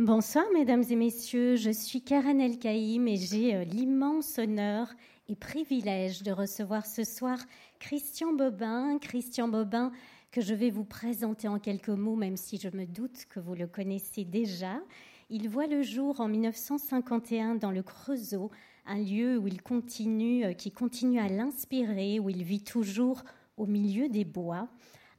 Bonsoir mesdames et messieurs, je suis Karen Elkaïm et j'ai euh, l'immense honneur et privilège de recevoir ce soir Christian Bobin. Christian Bobin que je vais vous présenter en quelques mots, même si je me doute que vous le connaissez déjà. Il voit le jour en 1951 dans le Creusot, un lieu où il continue, euh, qui continue à l'inspirer, où il vit toujours au milieu des bois.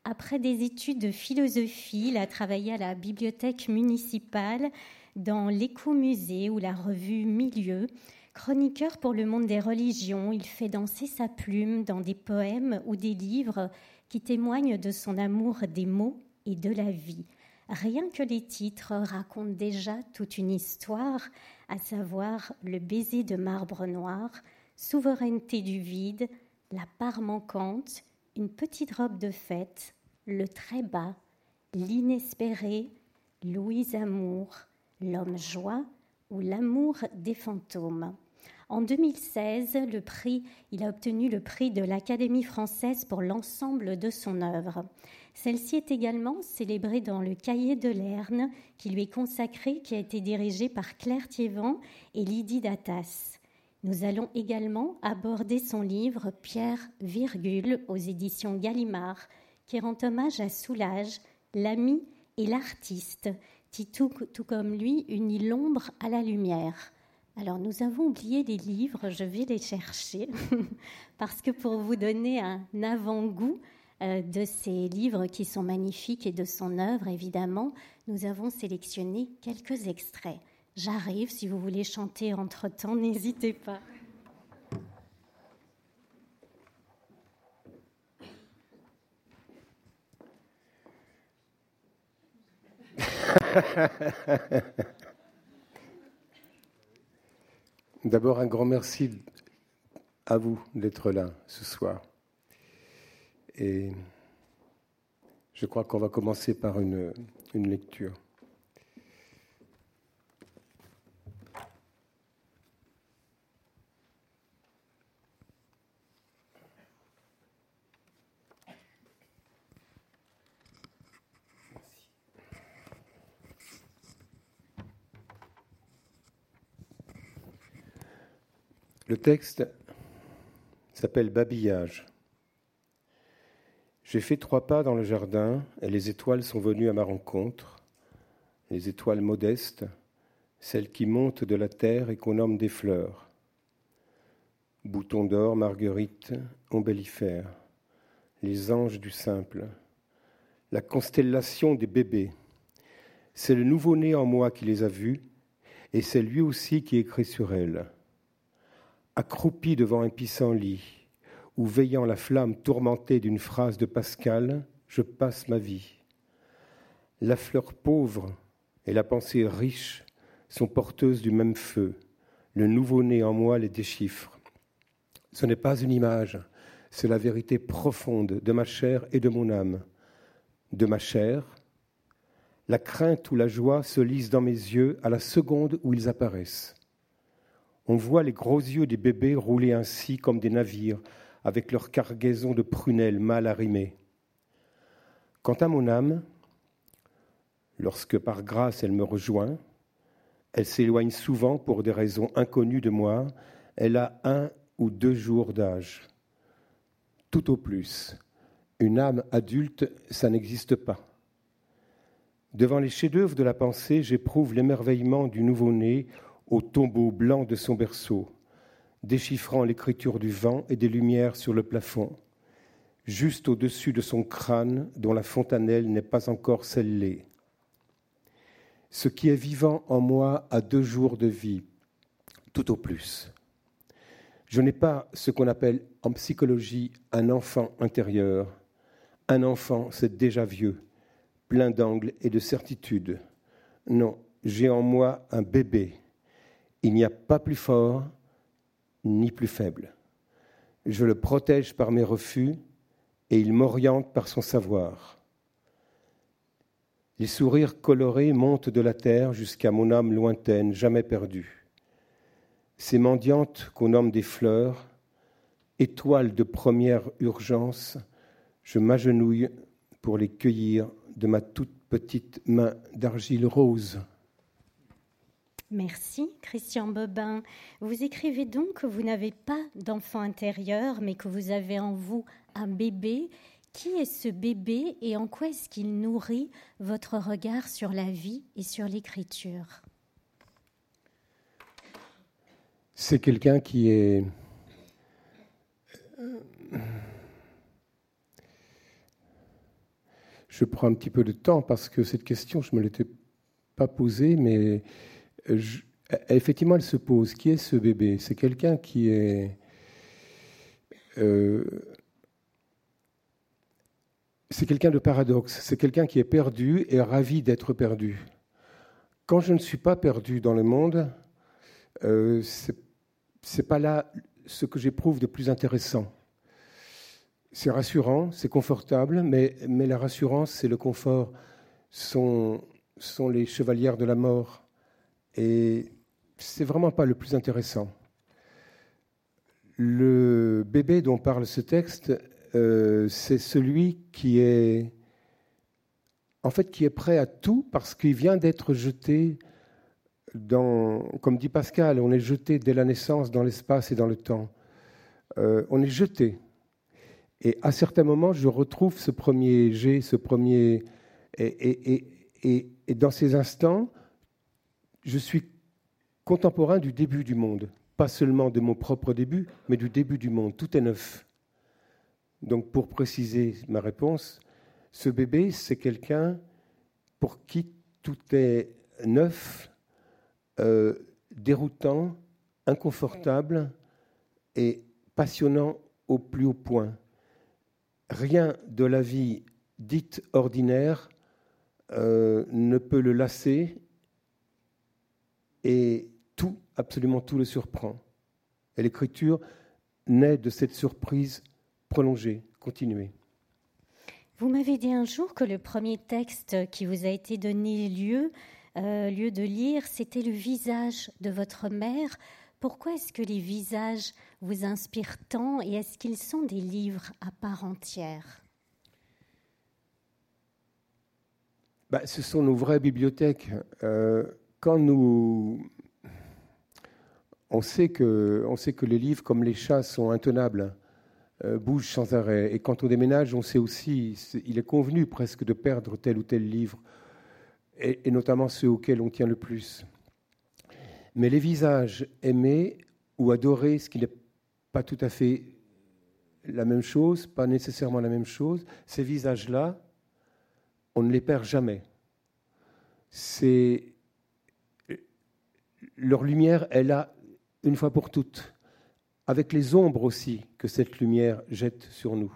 Après des études de philosophie, il a travaillé à la bibliothèque municipale, dans l'écomusée ou la revue Milieu. Chroniqueur pour le monde des religions, il fait danser sa plume dans des poèmes ou des livres qui témoignent de son amour des mots et de la vie. Rien que les titres racontent déjà toute une histoire, à savoir le baiser de marbre noir, souveraineté du vide, la part manquante, une petite robe de fête, le très bas, l'inespéré, Louise Amour, l'homme joie ou l'amour des fantômes. En 2016, le prix, il a obtenu le prix de l'Académie française pour l'ensemble de son œuvre. Celle-ci est également célébrée dans le Cahier de Lerne, qui lui est consacré, qui a été dirigé par Claire Thiévan et Lydie Datas. Nous allons également aborder son livre Pierre, virgule, aux éditions Gallimard, qui rend hommage à Soulage, l'ami et l'artiste, qui tout, comme lui unit l'ombre à la lumière. Alors nous avons oublié les livres, je vais les chercher, parce que pour vous donner un avant-goût euh, de ces livres qui sont magnifiques et de son œuvre, évidemment, nous avons sélectionné quelques extraits. J'arrive, si vous voulez chanter entre-temps, n'hésitez pas. D'abord, un grand merci à vous d'être là ce soir. Et je crois qu'on va commencer par une, une lecture. Le texte s'appelle Babillage. J'ai fait trois pas dans le jardin et les étoiles sont venues à ma rencontre, les étoiles modestes, celles qui montent de la terre et qu'on nomme des fleurs. Bouton d'or, marguerite, ombellifère, les anges du simple, la constellation des bébés. C'est le nouveau-né en moi qui les a vus et c'est lui aussi qui écrit sur elles accroupi devant un pissenlit, ou veillant la flamme tourmentée d'une phrase de Pascal, je passe ma vie. La fleur pauvre et la pensée riche sont porteuses du même feu. Le nouveau-né en moi les déchiffre. Ce n'est pas une image, c'est la vérité profonde de ma chair et de mon âme. De ma chair, la crainte ou la joie se lisent dans mes yeux à la seconde où ils apparaissent. On voit les gros yeux des bébés rouler ainsi comme des navires, avec leur cargaison de prunelles mal arrimées. Quant à mon âme, lorsque par grâce elle me rejoint, elle s'éloigne souvent pour des raisons inconnues de moi, elle a un ou deux jours d'âge. Tout au plus, une âme adulte, ça n'existe pas. Devant les chefs-d'œuvre de la pensée, j'éprouve l'émerveillement du nouveau-né au tombeau blanc de son berceau, déchiffrant l'écriture du vent et des lumières sur le plafond, juste au-dessus de son crâne dont la fontanelle n'est pas encore scellée. Ce qui est vivant en moi a deux jours de vie, tout au plus. Je n'ai pas ce qu'on appelle en psychologie un enfant intérieur. Un enfant, c'est déjà vieux, plein d'angles et de certitudes. Non, j'ai en moi un bébé, il n'y a pas plus fort ni plus faible. Je le protège par mes refus et il m'oriente par son savoir. Les sourires colorés montent de la terre jusqu'à mon âme lointaine, jamais perdue. Ces mendiantes qu'on nomme des fleurs, étoiles de première urgence, je m'agenouille pour les cueillir de ma toute petite main d'argile rose. Merci, Christian Bobin. Vous écrivez donc que vous n'avez pas d'enfant intérieur, mais que vous avez en vous un bébé. Qui est ce bébé et en quoi est-ce qu'il nourrit votre regard sur la vie et sur l'écriture? C'est quelqu'un qui est... Je prends un petit peu de temps parce que cette question, je ne me l'étais pas posée, mais effectivement, elle se pose. Qui est ce bébé? C'est quelqu'un qui est... Euh, c'est quelqu'un de paradoxe, c'est quelqu'un qui est perdu et ravi d'être perdu. Quand je ne suis pas perdu dans le monde, euh, ce n'est pas là ce que j'éprouve de plus intéressant. C'est rassurant, c'est confortable, mais, mais la rassurance c'est le confort sont, sont les chevalières de la mort. Et c'est vraiment pas le plus intéressant. Le bébé dont parle ce texte, euh, c'est celui qui est, en fait, qui est prêt à tout parce qu'il vient d'être jeté dans, comme dit Pascal, on est jeté dès la naissance dans l'espace et dans le temps. Euh, on est jeté. Et à certains moments, je retrouve ce premier jet, ce premier. Et, et, et dans ces instants, je suis contemporain du début du monde, pas seulement de mon propre début, mais du début du monde. Tout est neuf. Donc pour préciser ma réponse, ce bébé, c'est quelqu'un pour qui tout est neuf, euh, déroutant, inconfortable et passionnant au plus haut point. Rien de la vie dite ordinaire euh, ne peut le lasser et tout, absolument tout le surprend. Et l'écriture naît de cette surprise prolongée, continuée. Vous m'avez dit un jour que le premier texte qui vous a été donné lieu, euh, lieu de lire, c'était le visage de votre mère. Pourquoi est-ce que les visages vous inspirent tant et est-ce qu'ils sont des livres à part entière? Bah, Ce sont nos vraies bibliothèques. Euh, quand nous. On sait, que, les livres, comme les chats, sont intenables, euh, bougent sans arrêt. Et quand on déménage, on sait aussi, il est convenu presque de perdre tel ou tel livre, et, notamment ceux auxquels on tient le plus. Mais les visages aimés ou adorés, ce qui n'est pas tout à fait la même chose, pas nécessairement la même chose, ces visages-là, on ne les perd jamais. C'est leur lumière est là une fois pour toutes, avec les ombres aussi que cette lumière jette sur nous.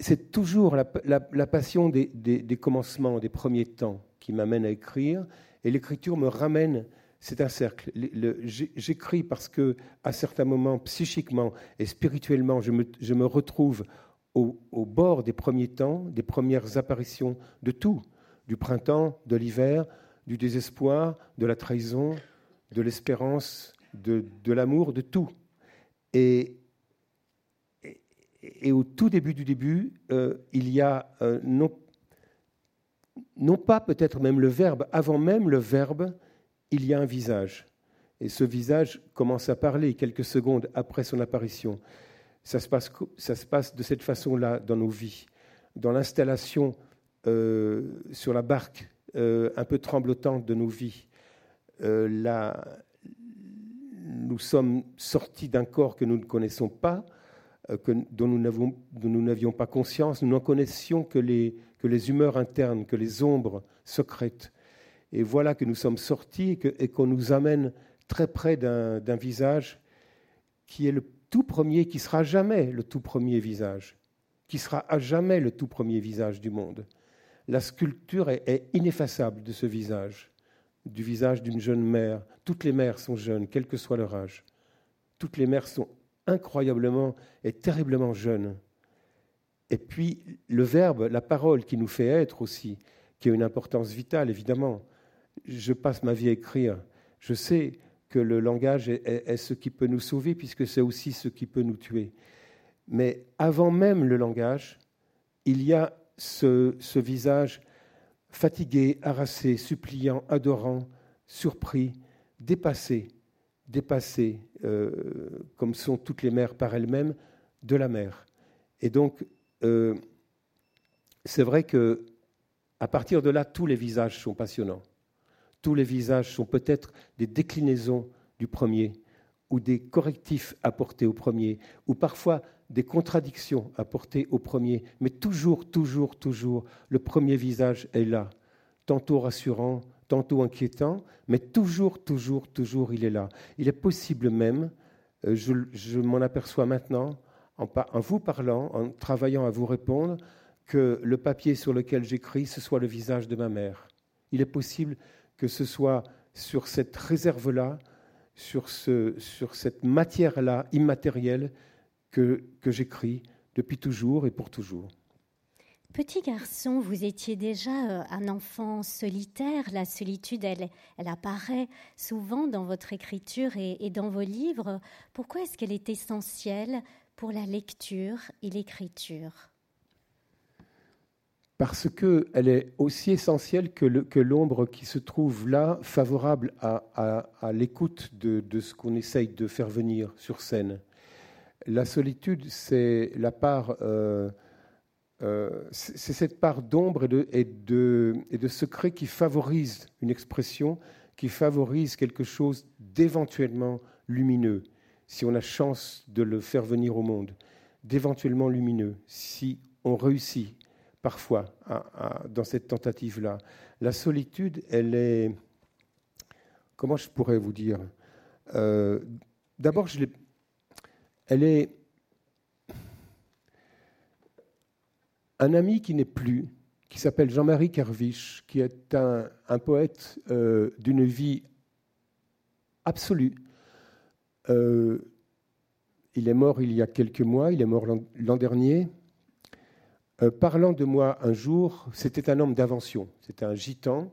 c'est toujours la, passion des, commencements, des premiers temps qui m'amène à écrire, et l'écriture me ramène. C'est un cercle. J'écris parce que, à certains moments, psychiquement et spirituellement, je me, retrouve au, au, bord des premiers temps, des premières apparitions de tout, du printemps, de l'hiver, du désespoir, de la trahison, de l'espérance, de, l'amour, de tout. Et, et, au tout début du début, euh, il y a euh, non, non pas peut-être même le verbe, avant même le verbe, il y a un visage. Et ce visage commence à parler quelques secondes après son apparition. Ça se passe, ça se passe de cette façon-là dans nos vies. Dans l'installation euh, sur la barque euh, un peu tremblotante de nos vies. Euh, là, nous sommes sortis d'un corps que nous ne connaissons pas, euh, que, dont nous n'avions pas conscience. Nous n'en connaissions que les humeurs internes, que les ombres secrètes. Et voilà que nous sommes sortis et qu'on nous amène très près d'un visage qui est le tout premier, qui sera jamais le tout premier visage, qui sera à jamais le tout premier visage du monde la sculpture est, ineffaçable de ce visage, du visage d'une jeune mère. Toutes les mères sont jeunes, quel que soit leur âge. Toutes les mères sont incroyablement et terriblement jeunes. Et puis le verbe, la parole qui nous fait être aussi, qui a une importance vitale, évidemment. Je passe ma vie à écrire. Je sais que le langage est ce qui peut nous sauver, puisque c'est aussi ce qui peut nous tuer. Mais avant même le langage, il y a ce, visage fatigué, harassé, suppliant, adorant, surpris, dépassé, dépassé, euh, comme sont toutes les mères par elles-mêmes, de la mère. Et donc, euh, c'est vrai que à partir de là, tous les visages sont passionnants. Tous les visages sont peut-être des déclinaisons du premier, ou des correctifs apportés au premier, ou parfois des contradictions apportées au premier, mais toujours, toujours, toujours, le premier visage est là, tantôt rassurant, tantôt inquiétant, mais toujours, toujours, toujours, il est là. Il est possible même, euh, je, m'en aperçois maintenant, en, vous parlant, en travaillant à vous répondre, que le papier sur lequel j'écris, ce soit le visage de ma mère. Il est possible que ce soit sur cette réserve-là, sur, ce, sur cette matière-là immatérielle que, que j'écris depuis toujours et pour toujours. Petit garçon, vous étiez déjà euh, un enfant solitaire. La solitude, elle, elle apparaît souvent dans votre écriture et, dans vos livres. Pourquoi est-ce qu'elle est essentielle pour la lecture et l'écriture? Parce qu'elle est aussi essentielle que l'ombre qui se trouve là, favorable à, l'écoute de, ce qu'on essaye de faire venir sur scène. La solitude, c'est la part... Euh, euh, c'est cette part d'ombre et de, et, de, secret qui favorise une expression, qui favorise quelque chose d'éventuellement lumineux, si on a chance de le faire venir au monde, d'éventuellement lumineux, si on réussit parfois dans cette tentative-là. La solitude, elle est... Comment je pourrais vous dire euh, D'abord, elle est un ami qui n'est plus, qui s'appelle Jean-Marie Kerviche, qui est un, poète euh, d'une vie absolue. Euh, il est mort il y a quelques mois, il est mort l'an dernier. Euh, parlant de moi un jour, c'était un homme d'invention, c'était un gitan,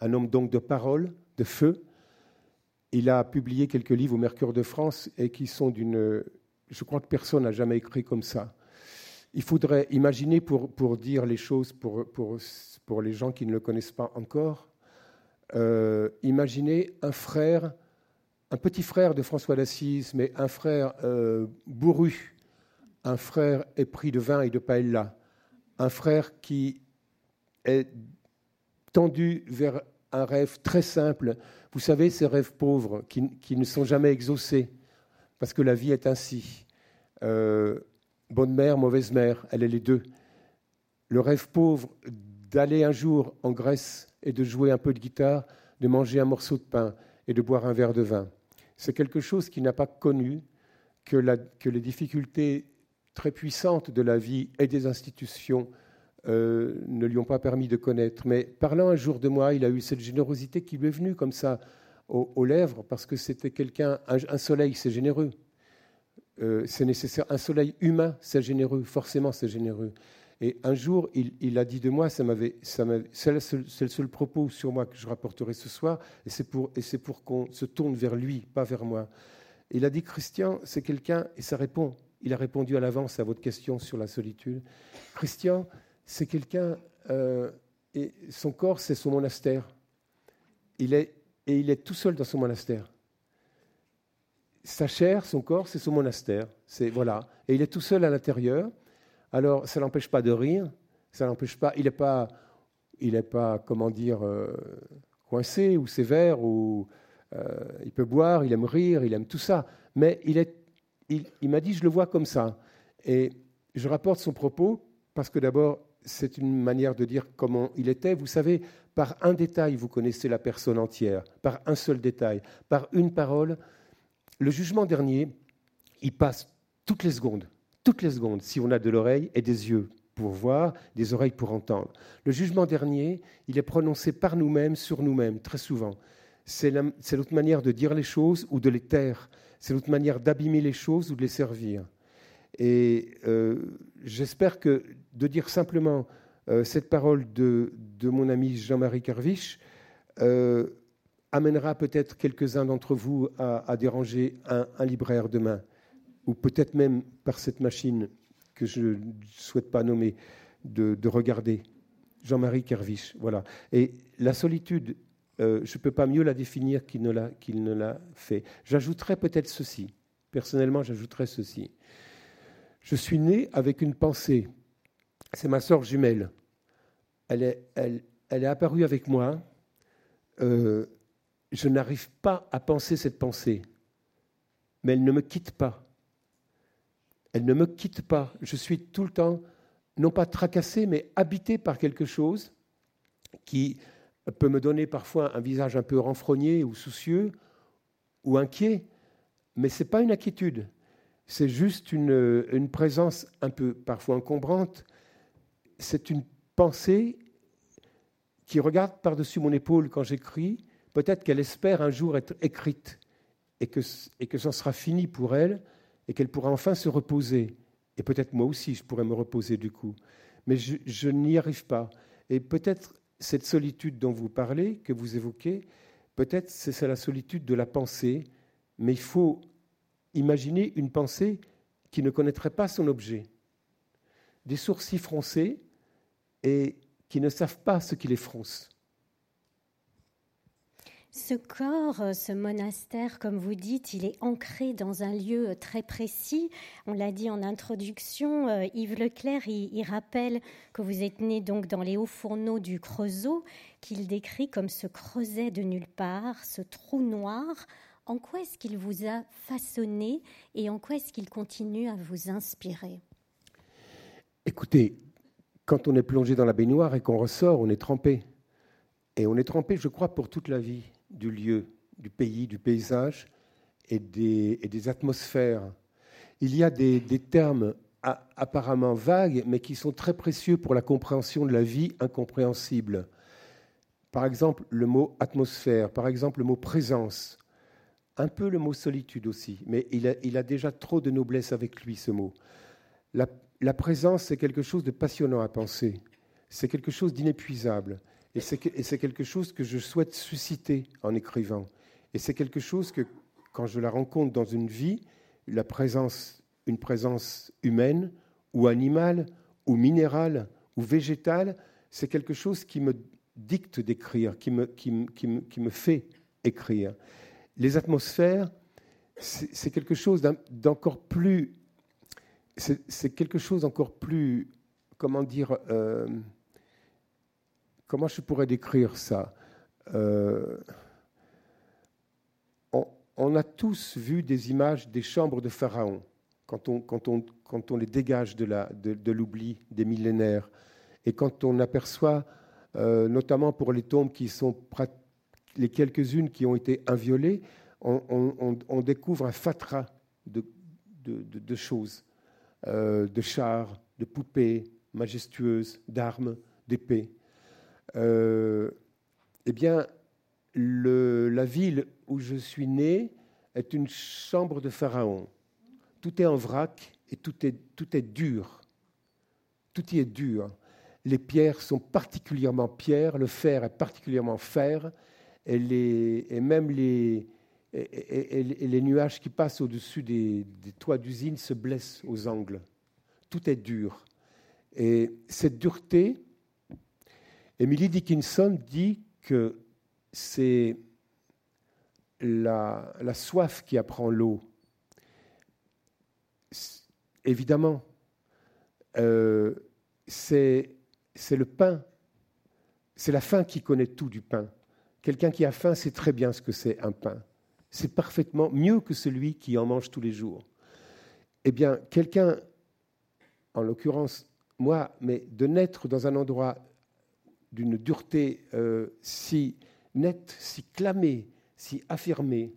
un homme donc de parole, de feu. Il a publié quelques livres au Mercure de France et qui sont d'une... Je crois que personne n'a jamais écrit comme ça il faudrait imaginer, pour, pour dire les choses pour, pour, pour, les gens qui ne le connaissent pas encore, euh, imaginer un frère, un petit frère de François d'Assise, mais un frère euh, bourru, un frère épris de vin et de paella, un frère qui est tendu vers un rêve très simple. Vous savez, ces rêves pauvres qui, qui ne sont jamais exaucés, parce que la vie est ainsi. Euh, bonne mère, mauvaise mère, elle est les deux. Le rêve pauvre d'aller un jour en Grèce et de jouer un peu de guitare, de manger un morceau de pain et de boire un verre de vin. C'est quelque chose qu'il n'a pas connu, que, les difficultés très puissantes de la vie et des institutions euh, ne lui ont pas permis de connaître. Mais parlant un jour de moi, il a eu cette générosité qui lui est venue comme ça aux, lèvres, parce que c'était quelqu'un, un soleil, c'est généreux. Euh, c'est nécessaire. Un soleil humain, c'est généreux, forcément c'est généreux. Et un jour, il, a dit de moi, ça m'avait, c'est, le seul, propos sur moi que je rapporterai ce soir, et c'est pour, et c'est pour qu'on se tourne vers lui, pas vers moi. Il a dit, Christian, c'est quelqu'un, et ça répond, il a répondu à l'avance à votre question sur la solitude. Christian, c'est quelqu'un, euh, et son corps, c'est son monastère. Il est, et il est tout seul dans son monastère sa chair, son corps, c'est son monastère. C'est voilà. Et il est tout seul à l'intérieur. Alors, ça n'empêche pas de rire. Ça n'empêche pas. Il n'est pas, il est pas, comment dire, euh, coincé ou sévère ou euh, il peut boire, il aime rire, il aime tout ça. Mais il est, il m'a dit, je le vois comme ça. Et je rapporte son propos parce que d'abord, c'est une manière de dire comment il était. Vous savez, par un détail, vous connaissez la personne entière. Par un seul détail, par une parole, le jugement dernier, il passe toutes les secondes, toutes les secondes, si on a de l'oreille et des yeux pour voir, des oreilles pour entendre. Le jugement dernier, il est prononcé par nous-mêmes, sur nous-mêmes, très souvent. C'est notre manière de dire les choses ou de les taire. C'est notre manière d'abîmer les choses ou de les servir. Et euh, j'espère que de dire simplement euh, cette parole de, mon ami Jean-Marie Carviche, euh, amènera peut-être quelques-uns d'entre vous à, déranger un, libraire demain, ou peut-être même par cette machine que je ne souhaite pas nommer, de, regarder. Jean-Marie Kerviche. Voilà. Et la solitude, je ne peux pas mieux la définir qu'il ne l'a, qu'il ne l'a fait. J'ajouterais peut-être ceci. Personnellement, j'ajouterais ceci. Je suis né avec une pensée. C'est ma sœur jumelle. Elle est, apparue avec moi. Euh, je n'arrive pas à penser cette pensée, mais elle ne me quitte pas. Elle ne me quitte pas. Je suis tout le temps, non pas tracassé, mais habité par quelque chose qui peut me donner parfois un visage un peu renfrogné ou soucieux ou inquiet, mais ce n'est pas une inquiétude, c'est juste une, présence un peu parfois encombrante, c'est une pensée qui regarde par-dessus mon épaule quand j'écris, peut-être qu'elle espère un jour être écrite et que, et que ça sera fini pour elle et qu'elle pourra enfin se reposer. Et peut-être moi aussi, je pourrais me reposer du coup. Mais je, je n'y arrive pas. Et peut-être cette solitude dont vous parlez, que vous évoquez, peut-être c'est la solitude de la pensée, mais il faut imaginer une pensée qui ne connaîtrait pas son objet. Des sourcils froncés et qui ne savent pas ce qui les fronce. Ce corps, ce monastère, comme vous dites, il est ancré dans un lieu très précis. On l'a dit en introduction, euh, Yves Leclerc, il, rappelle que vous êtes né donc dans les hauts fourneaux du Creusot, qu'il décrit comme ce creuset de nulle part, ce trou noir. En quoi est-ce qu'il vous a façonné et en quoi est-ce qu'il continue à vous inspirer? Écoutez, quand on est plongé dans la baignoire et qu'on ressort, on est trempé. Et on est trempé, je crois, pour toute la vie du lieu, du pays, du paysage et des, atmosphères. Il y a des termes apparemment vagues, mais qui sont très précieux pour la compréhension de la vie incompréhensible. Par exemple, le mot atmosphère, par exemple, le mot présence, un peu le mot solitude aussi, mais il a, déjà trop de noblesse avec lui, ce mot. La, présence, c'est quelque chose de passionnant à penser. C'est quelque chose d'inépuisable. Et c'est quelque chose que je souhaite susciter en écrivant. Et c'est quelque chose que, quand je la rencontre dans une vie, la présence, une présence humaine ou animale ou minérale ou végétale, c'est quelque chose qui me dicte d'écrire, qui me fait écrire. Les atmosphères, c'est quelque chose d'encore plus c'est quelque chose encore plus, comment dire, euh, comment je pourrais décrire ça euh, on, a tous vu des images des chambres de Pharaon, quand on, quand on, quand on les dégage de l'oubli de, des millénaires, et quand on aperçoit, euh, notamment pour les tombes qui sont les quelques-unes qui ont été inviolées, on, découvre un fatras de, de choses. Euh, de chars, de poupées majestueuses, d'armes, d'épées. Euh, eh bien, la ville où je suis né est une chambre de Pharaon. Tout est en vrac et tout est, tout est dur. Tout y est dur. Les pierres sont particulièrement pierres, le fer est particulièrement fer, et, les, et même les, les nuages qui passent au-dessus des, toits d'usine se blessent aux angles. Tout est dur. Et cette dureté, Emily Dickinson dit que c'est la, soif qui apprend l'eau. Évidemment, euh, c'est le pain, c'est la faim qui connaît tout du pain. Quelqu'un qui a faim sait très bien ce que c'est un pain c'est parfaitement mieux que celui qui en mange tous les jours. Eh bien, quelqu'un, en l'occurrence moi, mais de naître dans un endroit d'une dureté euh, si nette, si clamée, si affirmée,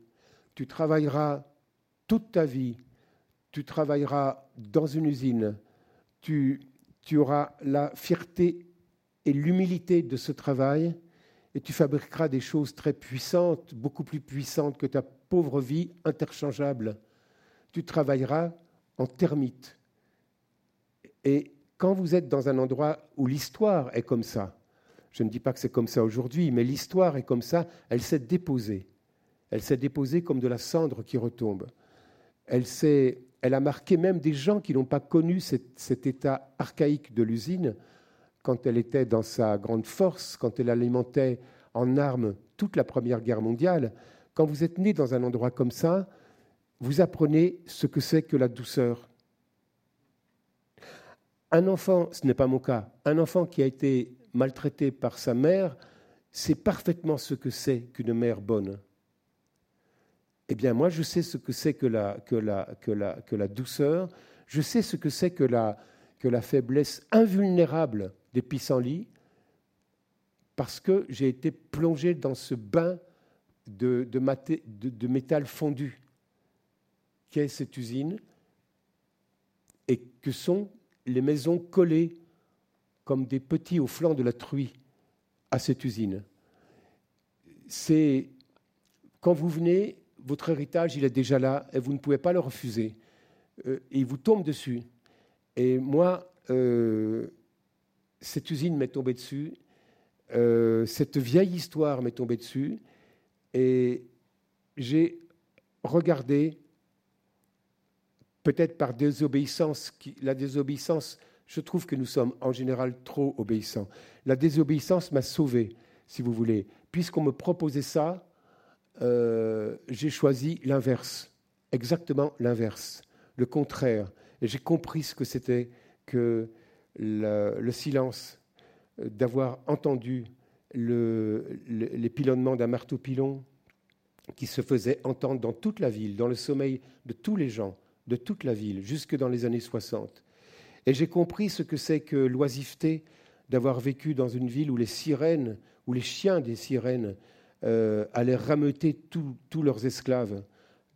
tu travailleras toute ta vie, tu travailleras dans une usine, tu, tu auras la fierté et l'humilité de ce travail, et tu fabriqueras des choses très puissantes, beaucoup plus puissantes que ta pauvre vie interchangeable. Tu travailleras en termite. Et quand vous êtes dans un endroit où l'histoire est comme ça, je ne dis pas que c'est comme ça aujourd'hui, mais l'histoire est comme ça, elle s'est déposée. Elle s'est déposée comme de la cendre qui retombe. Elle, elle a marqué même des gens qui n'ont pas connu cet, cet état archaïque de l'usine, quand elle était dans sa grande force, quand elle alimentait en armes toute la Première Guerre mondiale, quand vous êtes né dans un endroit comme ça, vous apprenez ce que c'est que la douceur. Un enfant, ce n'est pas mon cas, un enfant qui a été maltraité par sa mère, sait parfaitement ce que c'est qu'une mère bonne. Eh bien, moi, je sais ce que c'est que la, douceur, je sais ce que c'est que la faiblesse invulnérable des pissenlits, parce que j'ai été plongé dans ce bain de, métal fondu qu'est cette usine et que sont les maisons collées comme des petits au flanc de la truie à cette usine. C'est quand vous venez, votre héritage, il est déjà là et vous ne pouvez pas le refuser. Euh, il vous tombe dessus. Et moi, euh, cette usine m'est tombée dessus, euh, cette vieille histoire m'est tombée dessus, et j'ai regardé, peut-être par désobéissance, la désobéissance, je trouve que nous sommes en général trop obéissants. La désobéissance m'a sauvé, si vous voulez. Puisqu'on me proposait ça, euh, j'ai choisi l'inverse, exactement l'inverse, le contraire. Et j'ai compris ce que c'était que le, silence, euh, d'avoir entendu les pilonnements d'un marteau-pilon qui se faisait entendre dans toute la ville, dans le sommeil de tous les gens, de toute la ville, jusque dans les années 60. Et j'ai compris ce que c'est que l'oisiveté d'avoir vécu dans une ville où les sirènes, où les chiens des sirènes euh, allaient rameuter tous leurs esclaves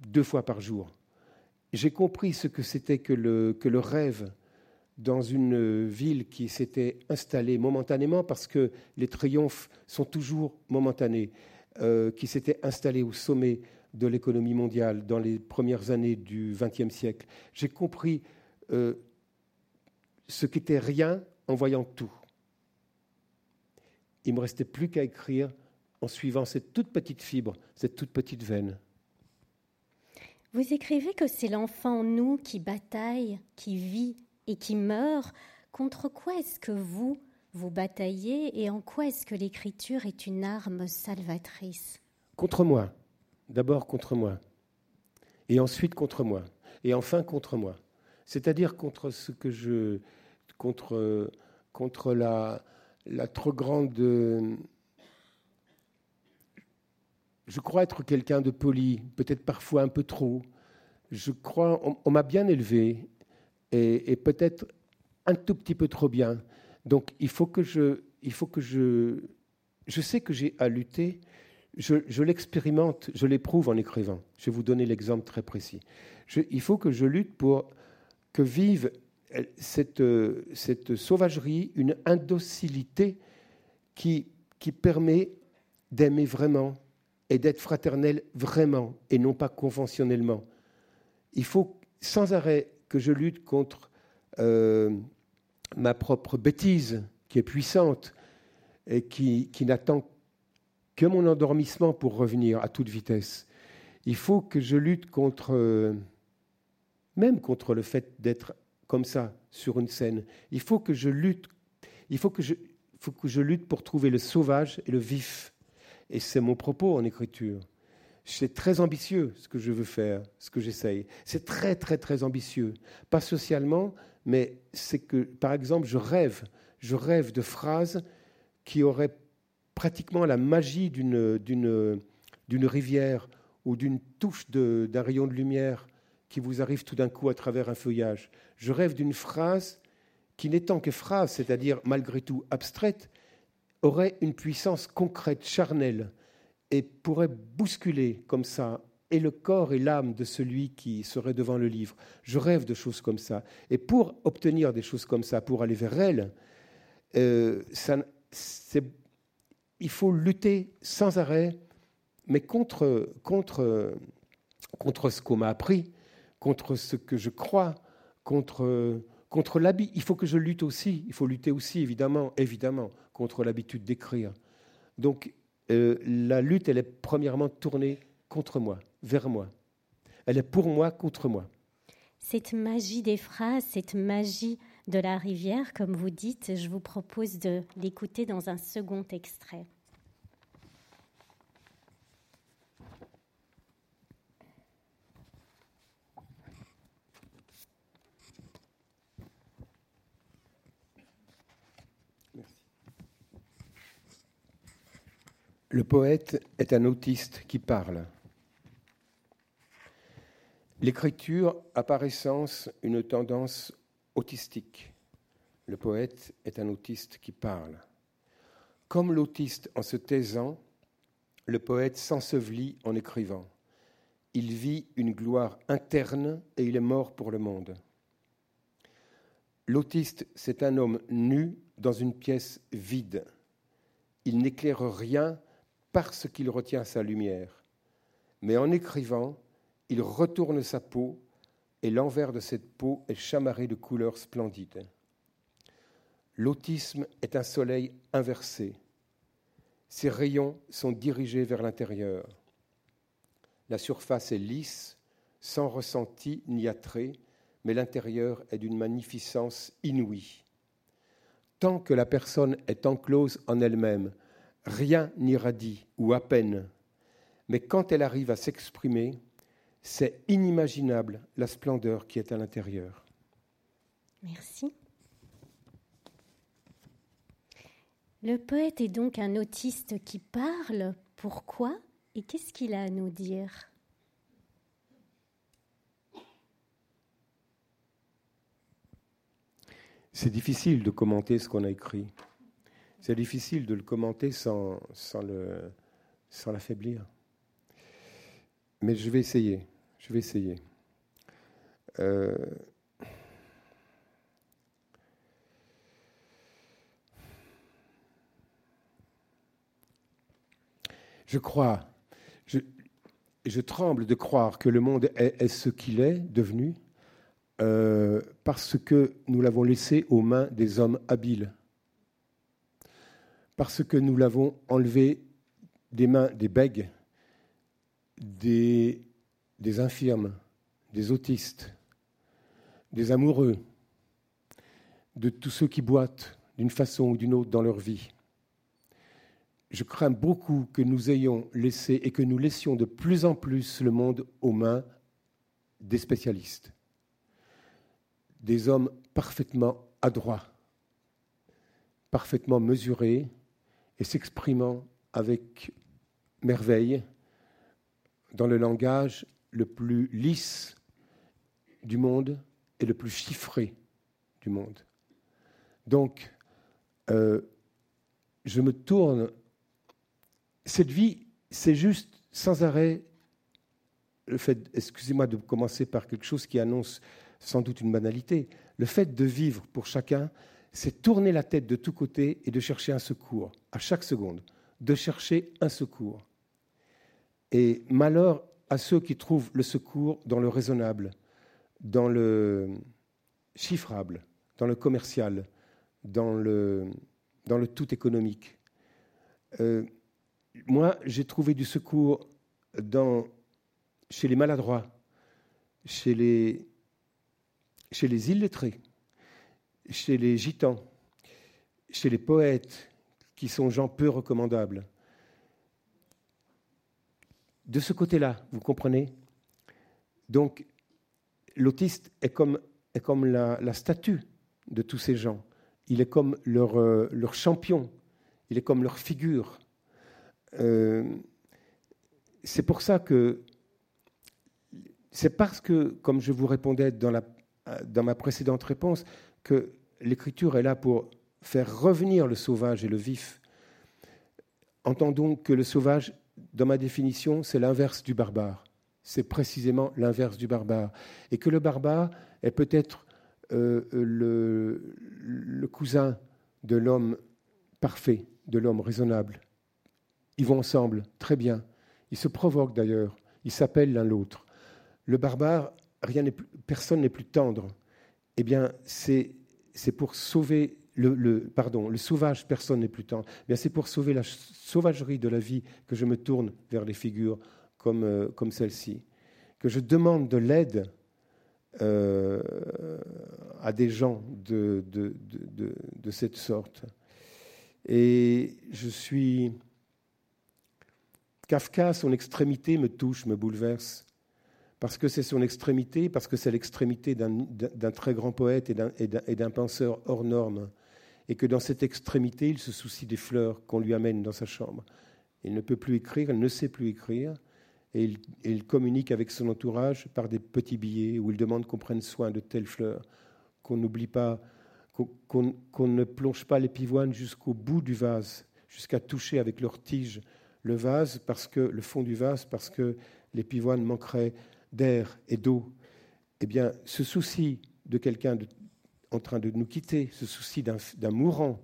deux fois par jour. J'ai compris ce que c'était le, que le rêve dans une ville qui s'était installée momentanément, parce que les triomphes sont toujours momentanés, euh, qui s'était installée au sommet de l'économie mondiale dans les premières années du XXe siècle. J'ai compris euh, ce qu'était rien en voyant tout. Il ne me restait plus qu'à écrire en suivant cette toute petite fibre, cette toute petite veine. Vous écrivez que c'est l'enfant en nous qui bataille, qui vit et qui meurt, contre quoi est-ce que vous, vous bataillez et en quoi est-ce que l'écriture est une arme salvatrice? Contre moi. D'abord contre moi. Et ensuite contre moi. Et enfin contre moi. C'est-à-dire contre ce que je. contre, la, la trop grande. Je crois être quelqu'un de poli, peut-être parfois un peu trop. Je crois, on m'a bien élevé et, peut-être un tout petit peu trop bien. Donc il faut que je, il faut que je, je sais que j'ai à lutter. Je, l'expérimente, je l'éprouve en écrivant. Je vais vous donner l'exemple très précis. il faut que je lutte pour que vive cette, cette sauvagerie, une indocilité qui, qui permet d'aimer vraiment et d'être fraternel vraiment et non pas conventionnellement. Il faut sans arrêt que je lutte contre euh, ma propre bêtise qui est puissante et qui, n'attend que mon endormissement pour revenir à toute vitesse. Il faut que je lutte contre, euh, même contre le fait d'être comme ça sur une scène. Il faut que je lutte. Il faut que je lutte pour trouver le sauvage et le vif. Et c'est mon propos en écriture. C'est très ambitieux ce que je veux faire, ce que j'essaye. C'est très, très, très ambitieux. Pas socialement, mais c'est que, par exemple, je rêve, je rêve de phrases qui auraient pratiquement la magie d'une, rivière ou d'une touche d'un rayon de lumière qui vous arrive tout d'un coup à travers un feuillage. Je rêve d'une phrase qui, n'étant que phrase, c'est-à-dire malgré tout abstraite, aurait une puissance concrète, charnelle, et pourrait bousculer comme ça et le corps et l'âme de celui qui serait devant le livre. Je rêve de choses comme ça. Et pour obtenir des choses comme ça, pour aller vers elle, euh, il faut lutter sans arrêt, mais contre, contre, contre ce qu'on m'a appris, contre ce que je crois, contre, contre l'habit. Il faut que je lutte aussi. Il faut lutter aussi, évidemment, évidemment, contre l'habitude d'écrire. Donc, euh, la lutte, elle est premièrement tournée contre moi, vers moi. Elle est pour moi, contre moi. Cette magie des phrases, cette magie de la rivière, comme vous dites. Je vous propose de l'écouter dans un second extrait. Le poète est un autiste qui parle. L'écriture a par essence une tendance autistique. Le poète est un autiste qui parle. Comme l'autiste en se taisant, le poète s'ensevelit en écrivant. Il vit une gloire interne et il est mort pour le monde. L'autiste, c'est un homme nu dans une pièce vide. Il n'éclaire rien parce qu'il retient sa lumière. Mais en écrivant, il retourne sa peau et l'envers de cette peau est chamarré de couleurs splendides. L'autisme est un soleil inversé. Ses rayons sont dirigés vers l'intérieur. La surface est lisse, sans ressenti ni attrait, mais l'intérieur est d'une magnificence inouïe. Tant que la personne est enclose en elle-même, rien n'irradie ou à peine. Mais quand elle arrive à s'exprimer, c'est inimaginable la splendeur qui est à l'intérieur. Merci. Le poète est donc un autiste qui parle. Pourquoi et qu'est-ce qu'il a à nous dire? C'est difficile de commenter ce qu'on a écrit. C'est difficile de le commenter sans, le, sans l'affaiblir. Mais je vais essayer. Je vais essayer. Euh, je crois, je, je, tremble de croire que le monde est, ce qu'il est devenu euh, parce que nous l'avons laissé aux mains des hommes habiles parce que nous l'avons enlevé des mains des bègues, des, infirmes, des autistes, des amoureux, de tous ceux qui boitent d'une façon ou d'une autre dans leur vie. Je crains beaucoup que nous ayons laissé et que nous laissions de plus en plus le monde aux mains des spécialistes, des hommes parfaitement adroits, parfaitement mesurés, et s'exprimant avec merveille dans le langage le plus lisse du monde et le plus chiffré du monde. Donc, euh, je me tourne. Cette vie, c'est juste sans arrêt le fait, excusez-moi de commencer par quelque chose qui annonce sans doute une banalité, le fait de vivre pour chacun, c'est tourner la tête de tous côtés et de chercher un secours, à chaque seconde, de chercher un secours. Et malheur à ceux qui trouvent le secours dans le raisonnable, dans le chiffrable, dans le commercial, dans le, tout économique. Euh, moi, j'ai trouvé du secours chez les maladroits, chez les, chez les illettrés, chez les gitans, chez les poètes, qui sont gens peu recommandables. De ce côté-là, vous comprenez? Donc, l'autiste est comme, est comme la, statue de tous ces gens. Il est comme leur, euh, leur champion, il est comme leur figure. Euh, c'est pour ça que, c'est parce que, comme je vous répondais dans, la, dans ma précédente réponse, que l'Écriture est là pour faire revenir le sauvage et le vif. Entendons que le sauvage, dans ma définition, c'est l'inverse du barbare. C'est précisément l'inverse du barbare. Et que le barbare est peut-être euh, le, cousin de l'homme parfait, de l'homme raisonnable. Ils vont ensemble, très bien. Ils se provoquent d'ailleurs. Ils s'appellent l'un l'autre. Le barbare, personne n'est plus tendre eh bien, c'est pour sauver le, pardon, le sauvage, personne n'est plus temps. Eh bien, c'est pour sauver la sauvagerie de la vie que je me tourne vers les figures comme, euh, comme celle-ci, que je demande de l'aide à des gens de, de, de, cette sorte. Et je suis... Kafka, son extrémité me touche, me bouleverse, parce que c'est son extrémité, parce que c'est l'extrémité d'un très grand poète et d'un penseur hors norme, et que dans cette extrémité, il se soucie des fleurs qu'on lui amène dans sa chambre. Il ne peut plus écrire, il ne sait plus écrire, et il, communique avec son entourage par des petits billets où il demande qu'on prenne soin de telles fleurs, qu'on n'oublie pas, qu'on ne plonge pas les pivoines jusqu'au bout du vase, jusqu'à toucher avec leurs tiges le vase, parce que le fond du vase, parce que les pivoines manqueraient d'air et d'eau. Eh bien, ce souci de quelqu'un en train de nous quitter, ce souci d'un mourant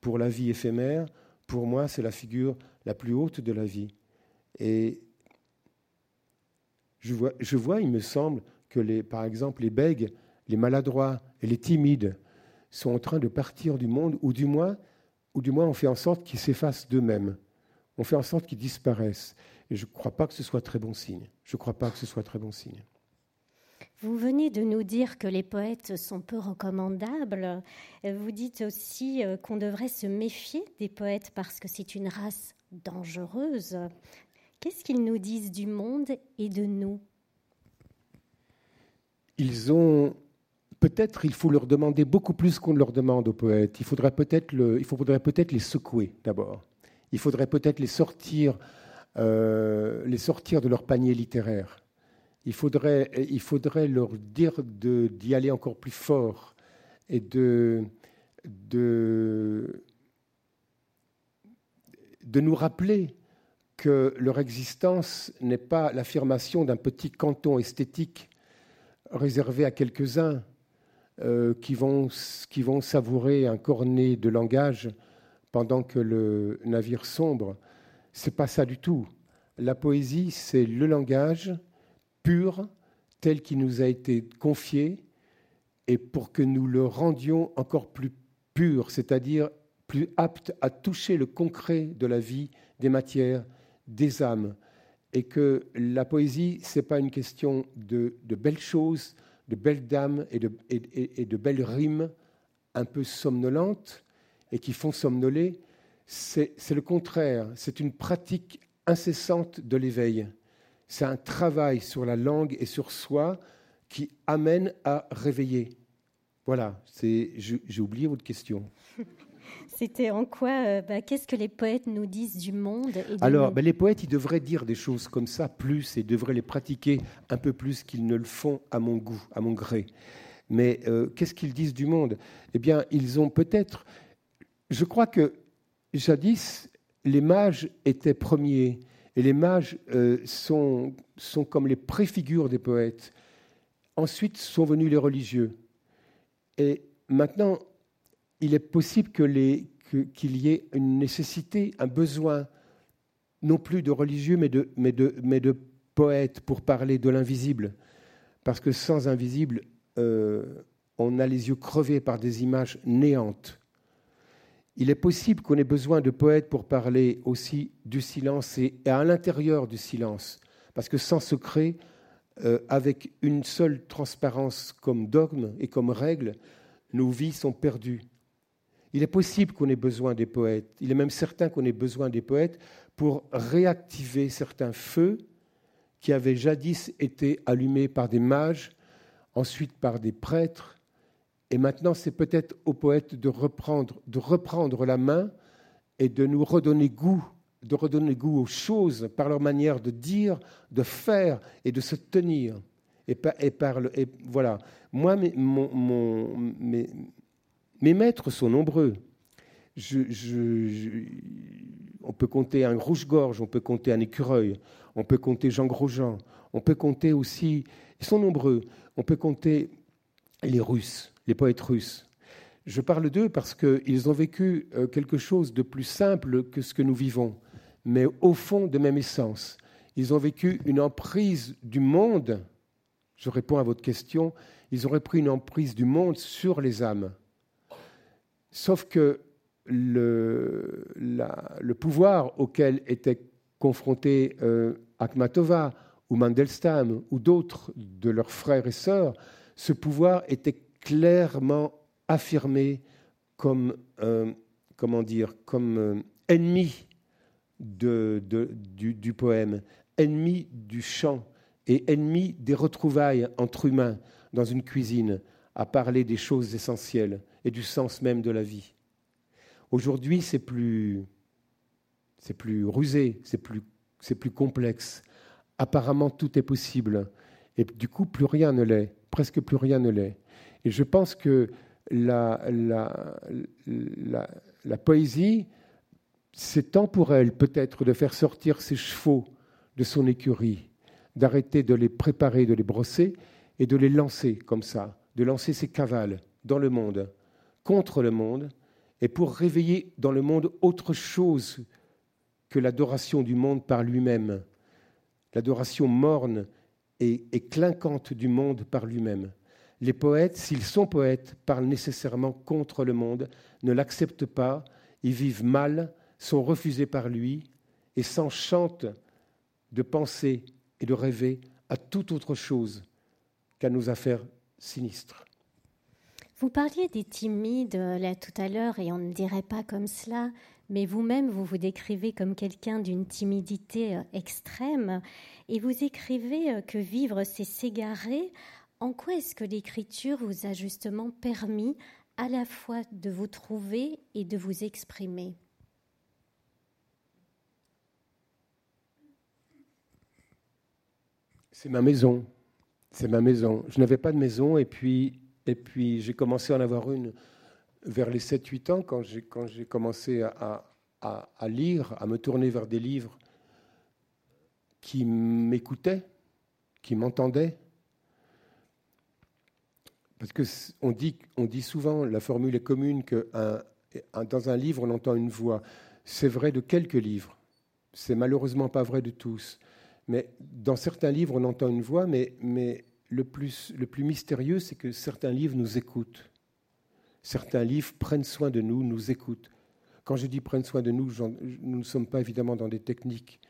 pour la vie éphémère, pour moi, c'est la figure la plus haute de la vie. Et je vois, il me semble, que les, par exemple les bègues les maladroits et les timides sont en train de partir du monde, ou du moins, ou du moins on fait en sorte qu'ils s'effacent d'eux-mêmes. On fait en sorte qu'ils disparaissent. Et je ne crois pas que ce soit très bon signe. Je ne crois pas que ce soit très bon signe. Vous venez de nous dire que les poètes sont peu recommandables. Vous dites aussi euh, qu'on devrait se méfier des poètes parce que c'est une race dangereuse. Qu'est-ce qu'ils nous disent du monde et de nous? Ils ont peut-être il faut leur demander beaucoup plus qu'on ne leur demande aux poètes. Il faudrait peut-être le, peut-être les secouer d'abord. Il faudrait peut-être les sortir, les sortir de leur panier littéraire. Il faudrait, il faudrait leur dire d'y aller encore plus fort et de, de, de nous rappeler que leur existence n'est pas l'affirmation d'un petit canton esthétique réservé à quelques-uns, euh, qui, vont, qui vont savourer un cornet de langage pendant que le navire sombre. C'est pas ça du tout. La poésie, c'est le langage pur tel qu'il nous a été confié et pour que nous le rendions encore plus pur, c'est-à-dire plus apte à toucher le concret de la vie, des matières, des âmes. Et que la poésie, ce n'est pas une question de, belles choses, de belles dames et, de belles rimes un peu somnolentes et qui font somnoler, c'est le contraire. C'est une pratique incessante de l'éveil. C'est un travail sur la langue et sur soi qui amène à réveiller. Voilà, j'ai oublié votre question. C'était en quoi euh, bah, Qu'est-ce que les poètes nous disent du monde Alors, bah, les poètes, ils devraient dire des choses comme ça plus et devraient les pratiquer un peu plus qu'ils ne le font à mon goût, à mon gré. Mais euh, qu'est-ce qu'ils disent du monde? Eh bien, ils ont peut-être. Je crois que jadis, les mages étaient premiers. Et les mages euh, sont, comme les préfigures des poètes. Ensuite sont venus les religieux. Et maintenant, il est possible qu'il y ait une nécessité, un besoin, non plus de religieux, mais de poètes pour parler de l'invisible. Parce que sans invisible, euh, on a les yeux crevés par des images néantes. Il est possible qu'on ait besoin de poètes pour parler aussi du silence et, à l'intérieur du silence. Parce que sans secret, euh, avec une seule transparence comme dogme et comme règle, nos vies sont perdues. Il est possible qu'on ait besoin des poètes, il est même certain qu'on ait besoin des poètes pour réactiver certains feux qui avaient jadis été allumés par des mages, ensuite par des prêtres, et maintenant c'est peut-être aux poètes de reprendre, de reprendre la main et de nous redonner goût, de redonner goût aux choses par leur manière de dire, de faire et de se tenir. Et, voilà. Moi, mes maîtres sont nombreux. on peut compter un rouge-gorge, on peut compter un écureuil, on peut compter Jean Grosjean, on peut compter aussi, ils sont nombreux, on peut compter les Russes, les poètes russes. Je parle d'eux parce qu'ils ont vécu euh, quelque chose de plus simple que ce que nous vivons, mais au fond de même essence. Ils ont vécu une emprise du monde, je réponds à votre question, ils auraient pris une emprise du monde sur les âmes. Sauf que le, pouvoir auquel était confronté euh, Akhmatova ou Mandelstam ou d'autres de leurs frères et sœurs, ce pouvoir était clairement affirmé comme, euh, comment dire, comme euh, ennemi du, du, poème, ennemi du chant et ennemi des retrouvailles entre humains dans une cuisine, à parler des choses essentielles et du sens même de la vie. Aujourd'hui, c'est plus, c'est plus rusé, c'est plus, c'est plus complexe. Apparemment, tout est possible. Et du coup, plus rien ne l'est, presque plus rien ne l'est. Et je pense que la, la, la, la poésie, c'est temps pour elle peut-être de faire sortir ses chevaux de son écurie, d'arrêter de les préparer, de les brosser et de les lancer comme ça, de lancer ses cavales dans le monde, contre le monde, et pour réveiller dans le monde autre chose que l'adoration du monde par lui-même, l'adoration morne et, et, clinquante du monde par lui-même. Les poètes, s'ils sont poètes, parlent nécessairement contre le monde, ne l'acceptent pas, ils vivent mal, sont refusés par lui et s'enchantent de penser et de rêver à toute autre chose qu'à nos affaires sinistres. Vous parliez des timides là tout à l'heure et on ne dirait pas comme cela, mais vous-même vous vous décrivez comme quelqu'un d'une timidité euh, extrême et vous écrivez euh, que vivre c'est s'égarer. En quoi est-ce que l'écriture vous a justement permis à la fois de vous trouver et de vous exprimer? C'est ma maison. C'est ma maison. Je n'avais pas de maison et puis, et puis j'ai commencé à en avoir une vers les 7-8 ans quand j'ai, quand j'ai commencé à, à, à, lire, à me tourner vers des livres qui m'écoutaient, qui m'entendaient. Parce qu'on dit, on dit souvent, la formule est commune, que dans un livre, on entend une voix. C'est vrai de quelques livres. C'est malheureusement pas vrai de tous. Mais dans certains livres, on entend une voix, mais, mais le, plus, le plus mystérieux, c'est que certains livres nous écoutent. Certains livres prennent soin de nous, nous écoutent. Quand je dis prennent soin de nous, nous ne sommes pas évidemment dans des techniques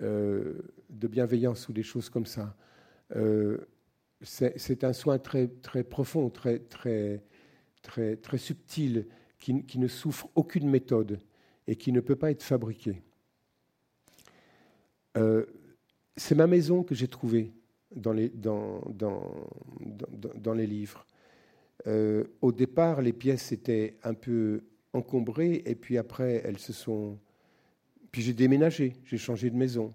euh, de bienveillance ou des choses comme ça. Euh, c'est un soin très, très profond, très, très, très, très subtil, qui, qui ne souffre aucune méthode et qui ne peut pas être fabriqué. Euh, c'est ma maison que j'ai trouvée dans les, dans, dans, dans, les livres. Euh, au départ, les pièces étaient un peu encombrées, et puis après, elles se sont. Puis j'ai déménagé, j'ai changé de maison.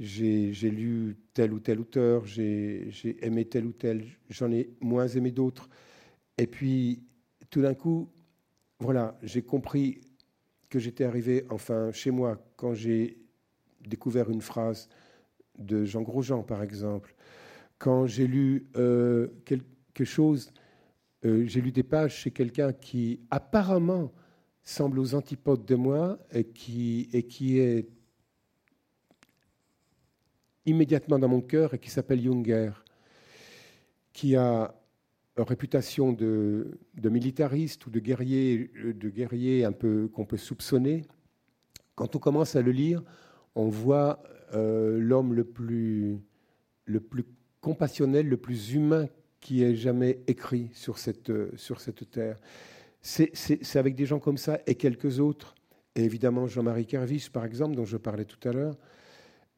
J'ai lu tel ou tel auteur, j'ai aimé tel ou tel, j'en ai moins aimé d'autres. Et puis, tout d'un coup, voilà, j'ai compris que j'étais arrivé, enfin, chez moi, quand j'ai découvert une phrase de Jean Grosjean, par exemple. Quand j'ai lu euh, quelque chose, euh, j'ai lu des pages chez quelqu'un qui apparemment semble aux antipodes de moi et qui, et qui est immédiatement dans mon cœur et qui s'appelle Junger, qui a une réputation de, militariste ou de guerrier, de guerrier un peu qu'on peut soupçonner. Quand on commence à le lire, on voit euh, l'homme le plus, le plus compassionnel, le plus humain qui ait jamais écrit sur cette, sur cette terre. C'est avec des gens comme ça et quelques autres, et évidemment Jean-Marie Kervis, par exemple, dont je parlais tout à l'heure.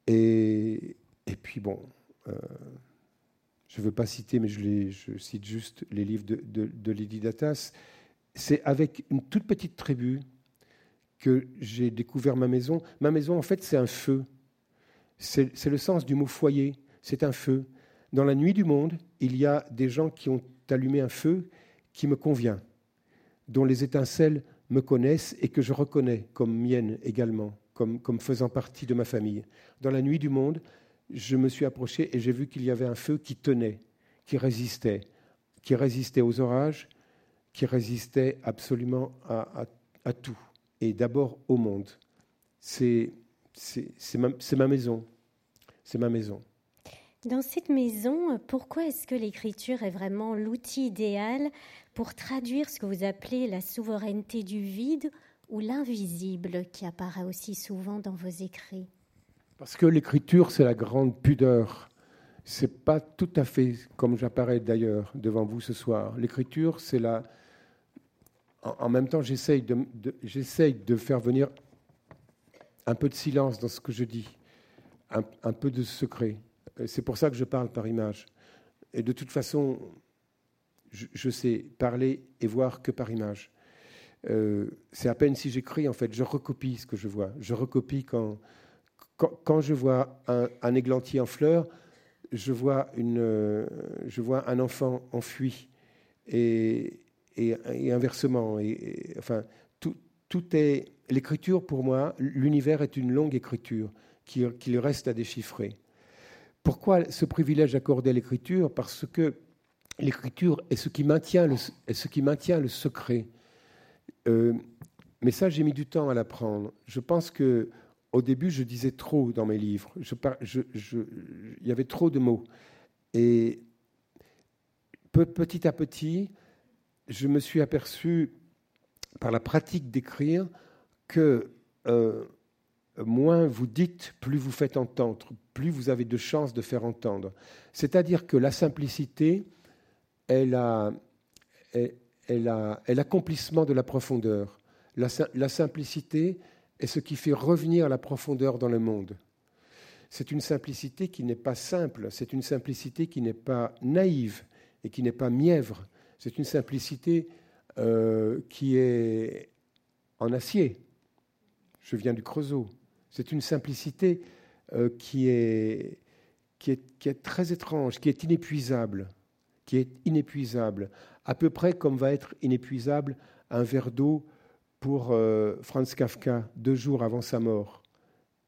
Et, puis bon, euh, je ne veux pas citer, mais je, cite juste les livres de, de, de. C'est avec une toute petite tribu que j'ai découvert ma maison. Ma maison, en fait, c'est un feu. C'est le sens du mot foyer, c'est un feu. Dans la nuit du monde, il y a des gens qui ont allumé un feu qui me convient, dont les étincelles me connaissent et que je reconnais comme mienne également, comme, faisant partie de ma famille. Dans la nuit du monde, je me suis approché et j'ai vu qu'il y avait un feu qui tenait, qui résistait, qui résistait aux orages, qui résistait absolument à, tout, et d'abord au monde. C'est ma, maison. C'est ma maison. Dans cette maison, pourquoi est-ce que l'écriture est vraiment l'outil idéal pour traduire ce que vous appelez la souveraineté du vide ou l'invisible qui apparaît aussi souvent dans vos écrits Parce que l'écriture, c'est la grande pudeur. C'est pas tout à fait comme j'apparais d'ailleurs devant vous ce soir. L'écriture, c'est la. En, même temps, j'essaye de, de faire venir un peu de silence dans ce que je dis, un, peu de secret. C'est pour ça que je parle par image. Et de toute façon, je, sais parler et voir que par image. Euh, c'est à peine si j'écris, en fait, je recopie ce que je vois. Je recopie quand, quand, je vois un, églantier en fleurs, je vois, une, je vois un enfant enfui. Et, et, inversement. Et, enfin, tout, tout est. L'écriture, pour moi, l'univers est une longue écriture qu'il reste à déchiffrer. Pourquoi ce privilège accordé à l'écriture? Parce que l'écriture est ce qui maintient le, est ce qui maintient le secret. Euh, mais ça, j'ai mis du temps à l'apprendre. Je pense que au début, je disais trop dans mes livres. Il y avait trop de mots. Et petit à petit, je me suis aperçu par la pratique d'écrire que euh, moins vous dites, plus vous faites entendre, plus vous avez de chances de faire entendre. C'est-à-dire que la simplicité est l'accomplissement de la profondeur. La, simplicité est ce qui fait revenir la profondeur dans le monde. C'est une simplicité qui n'est pas simple, c'est une simplicité qui n'est pas naïve et qui n'est pas mièvre, c'est une simplicité euh, qui est en acier. Je viens du Creusot. C'est une simplicité euh, qui, est, qui, est, qui est très étrange, qui est inépuisable, qui est inépuisable, à peu près comme va être inépuisable un verre d'eau pour euh, Franz Kafka deux jours avant sa mort,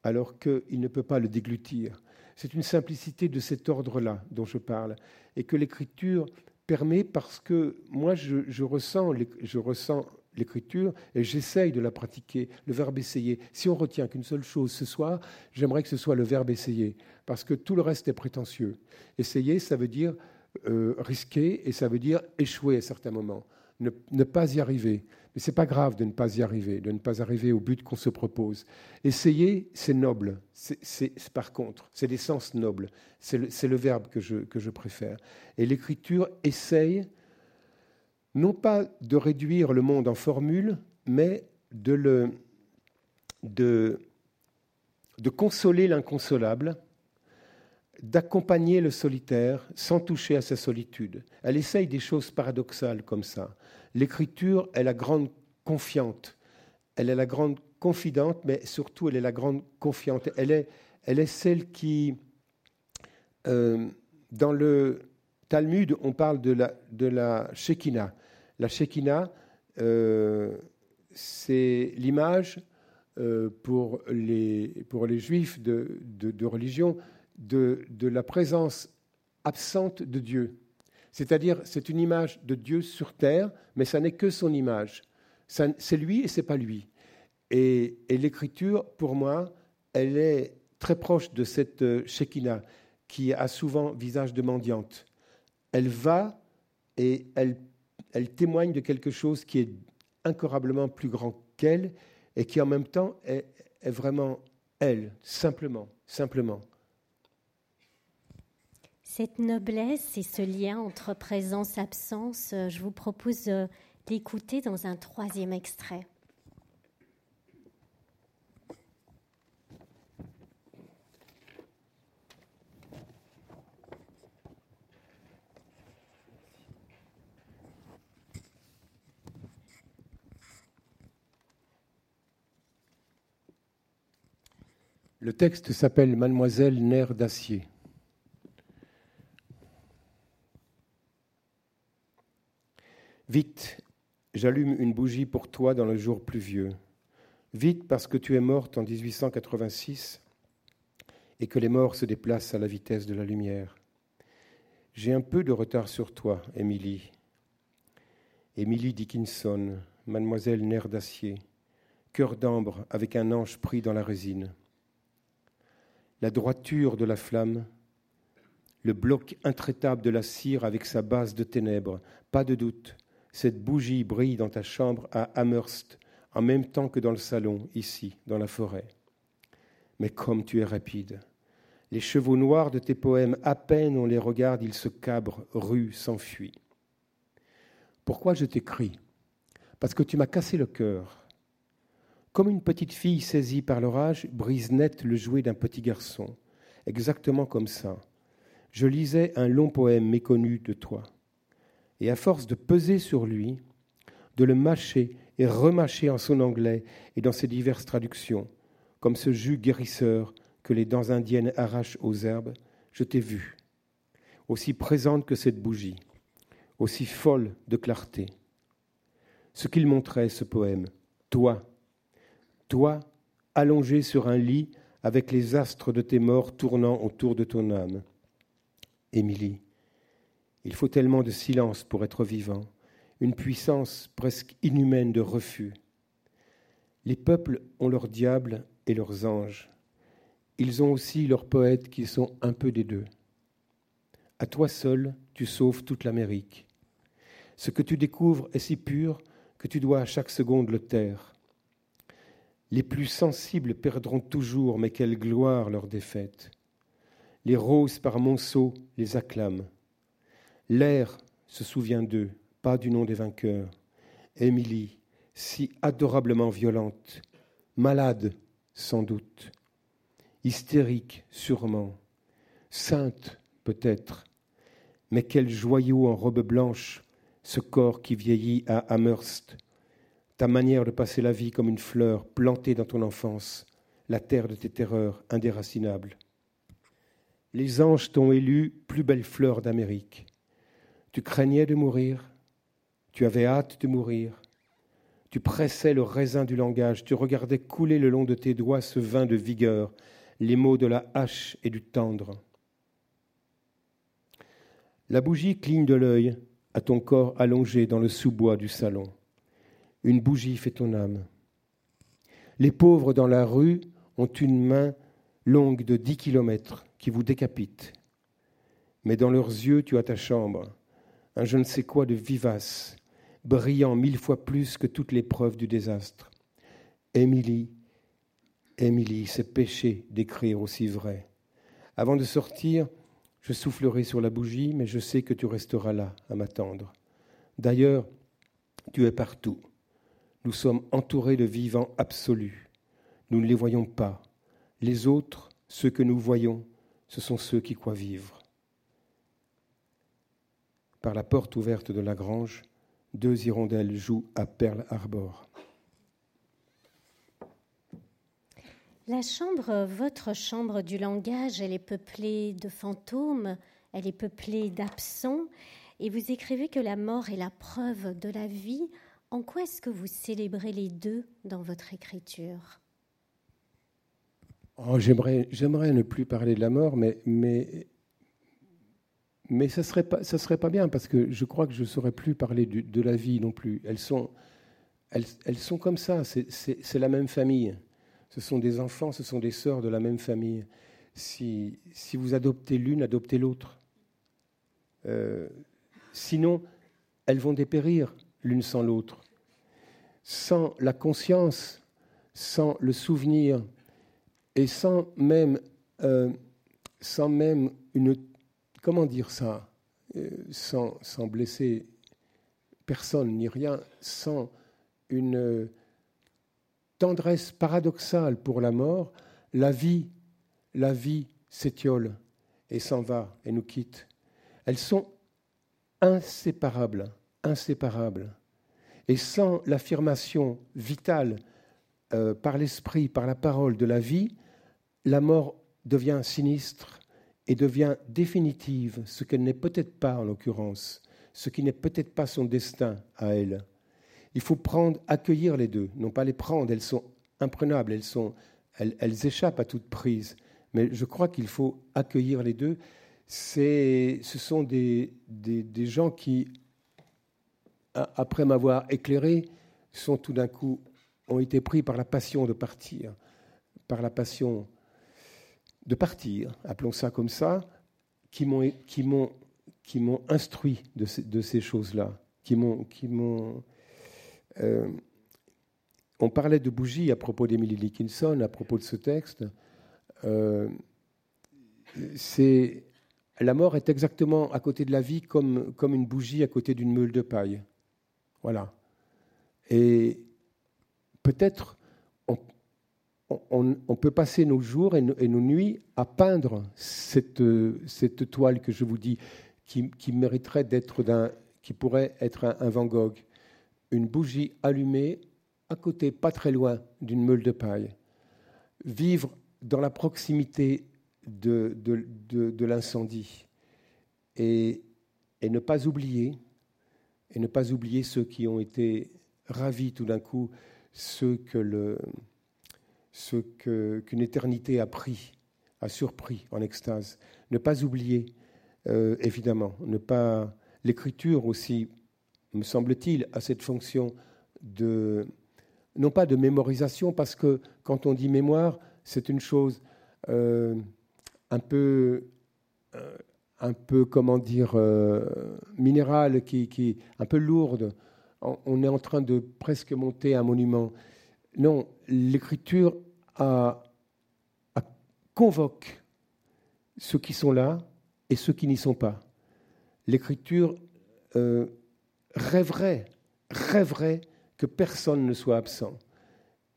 alors qu'il ne peut pas le déglutir. C'est une simplicité de cet ordre-là dont je parle, et que l'écriture permet parce que moi, je, ressens, je ressens l'écriture et j'essaye de la pratiquer, le verbe essayer. Si on retient qu'une seule chose ce soir, j'aimerais que ce soit le verbe essayer, parce que tout le reste est prétentieux. Essayer, ça veut dire euh, risquer et ça veut dire échouer à certains moments, ne pas y arriver. Mais ce n'est pas grave de ne pas y arriver, de ne pas arriver au but qu'on se propose. Essayer, c'est noble. C'est, par contre, c'est l'essence noble. C'est le, verbe que je, que je préfère. Et l'écriture essaye non pas de réduire le monde en formule, mais de, le, de, de consoler l'inconsolable, d'accompagner le solitaire sans toucher à sa solitude. Elle essaye des choses paradoxales comme ça. L'écriture est la grande confiante. Elle est la grande confidente, mais surtout elle est la grande confiante. Elle est, elle est celle qui, euh, dans le Talmud, on parle de la, de la Shekinah. La Shekinah, euh, c'est l'image euh, pour, les, pour les juifs de, de religion de, la présence absente de Dieu. C'est-à-dire, c'est une image de Dieu sur terre, mais ça n'est que son image. C'est lui et c'est pas lui. Et, l'écriture, pour moi, elle est très proche de cette euh, Shekinah qui a souvent visage de mendiante. Elle va et elle, témoigne de quelque chose qui est incroyablement plus grand qu'elle et qui en même temps est, est vraiment elle, simplement, simplement. Cette noblesse et ce lien entre présence-absence, euh, je vous propose euh, d'écouter dans un troisième extrait. Le texte s'appelle Mademoiselle Nerf d'acier. Vite, j'allume une bougie pour toi dans le jour pluvieux. Vite parce que tu es morte en 1886 et que les morts se déplacent à la vitesse de la lumière. J'ai un peu de retard sur toi, Émilie. Émilie Dickinson, mademoiselle nerf d'acier, cœur d'ambre avec un ange pris dans la résine. La droiture de la flamme, le bloc intraitable de la cire avec sa base de ténèbres, pas de doute, cette bougie brille dans ta chambre à Amherst en même temps que dans le salon, ici, dans la forêt. mais comme tu es rapide. Les chevaux noirs de tes poèmes, à peine on les regarde, ils se cabrent, ruent, s'enfuient. Pourquoi je t'écris Parce que tu m'as cassé le cœur. Comme une petite fille saisie par l'orage brise net le jouet d'un petit garçon. Exactement comme ça. Je lisais un long poème méconnu de toi. Et à force de peser sur lui, de le mâcher et remâcher en son anglais et dans ses diverses traductions, comme ce jus guérisseur que les dents indiennes arrachent aux herbes, je t'ai vu, aussi présente que cette bougie, aussi folle de clarté. Ce qu'il montrait, ce poème, toi, toi, allongé sur un lit avec les astres de tes morts tournant autour de ton âme. Émilie, il faut tellement de silence pour être vivant, une puissance presque inhumaine de refus. Les peuples ont leurs diables et leurs anges. Ils ont aussi leurs poètes qui sont un peu des deux. À toi seul, tu sauves toute l'Amérique. Ce que tu découvres est si pur que tu dois à chaque seconde le taire. Les plus sensibles perdront toujours, mais quelle gloire leur défaite. Les roses par monceaux les acclament. L'air se souvient d'eux, pas du nom des vainqueurs. Émilie, si adorablement violente, malade sans doute, hystérique sûrement, sainte peut-être, mais quel joyau en robe blanche, ce corps qui vieillit à Amherst, ta manière de passer la vie comme une fleur plantée dans ton enfance, la terre de tes terreurs indéracinables. Les anges t'ont élu plus belle fleur d'Amérique. Tu craignais de mourir, tu avais hâte de mourir, tu pressais le raisin du langage, tu regardais couler le long de tes doigts ce vin de vigueur, les mots de la hache et du tendre. La bougie cligne de l'œil à ton corps allongé dans le sous-bois du salon. Une bougie fait ton âme. Les pauvres dans la rue ont une main longue de dix kilomètres qui vous décapite. Mais dans leurs yeux, tu as ta chambre, un je ne sais quoi de vivace, brillant mille fois plus que toutes les preuves du désastre. Émilie, Émilie, c'est péché d'écrire aussi vrai. Avant de sortir, je soufflerai sur la bougie, mais je sais que tu resteras là à m'attendre. D'ailleurs, tu es partout. Nous sommes entourés de vivants absolus. Nous ne les voyons pas. Les autres, ceux que nous voyons, ce sont ceux qui croient vivre. Par la porte ouverte de la grange, deux hirondelles jouent à Pearl Harbor. La chambre, votre chambre du langage, elle est peuplée de fantômes, elle est peuplée d'absents, et vous écrivez que la mort est la preuve de la vie en quoi est-ce que vous célébrez les deux dans votre écriture? Oh, j'aimerais, ne plus parler de la mort, mais, mais, mais ça ne serait, pas, serait pas bien, parce que je crois que je ne saurais plus parler de la vie non plus. Elles sont, elles, elles sont comme ça, c'est, la même famille. Ce sont des enfants, ce sont des sœurs de la même famille. Si, si vous adoptez l'une, adoptez l'autre. Euh, sinon, elles vont dépérir l'une sans l'autre. Sans la conscience, sans le souvenir, et sans même, euh, sans même une... Comment dire ça euh, sans, blesser personne ni rien, sans une tendresse paradoxale pour la mort, la vie, la vie s'étiole et s'en va et nous quitte. Elles sont inséparables inséparables. Et sans l'affirmation vitale euh, par l'esprit, par la parole de la vie, la mort devient sinistre et devient définitive, ce qu'elle n'est peut-être pas en l'occurrence, ce qui n'est peut-être pas son destin à elle. Il faut prendre, accueillir les deux, non pas les prendre, elles sont imprenables, elles, sont, elles, échappent à toute prise. Mais je crois qu'il faut accueillir les deux. ce sont des, des, des gens qui après m'avoir éclairé, sont tout d'un coup ont été pris par la passion de partir, par la passion de partir, appelons ça comme ça, qui m'ont qui m'ont qui m'ont instruit de ces, de ces choses-là, qui m'ont qui m'ont euh, on parlait de bougies à propos d'Emily Dickinson, à propos de ce texte. c'est la mort est exactement à côté de la vie comme, comme une bougie à côté d'une meule de paille. Voilà. Et peut-être on, peut passer nos jours et nos, nuits à peindre cette, toile que je vous dis, qui, mériterait d'être d'un, qui pourrait être un, Van Gogh, une bougie allumée à côté, pas très loin, d'une meule de paille. Vivre dans la proximité de, de, l'incendie et, et ne pas oublier, et ne pas oublier ceux qui ont été ravis tout d'un coup, ceux que le, ce qu'une éternité a pris, a surpris en extase. Ne pas oublier, euh, évidemment, ne pas. L'écriture aussi, me semble-t-il, a cette fonction de non pas de mémorisation, parce que quand on dit mémoire, c'est une chose euh, un peu, euh, un peu, comment dire, minérale, qui, qui, un peu lourde. On est en train de presque monter un monument. Non, l'écriture à, convoque ceux qui sont là et ceux qui n'y sont pas. L'écriture euh, rêverait, rêverait que personne ne soit absent.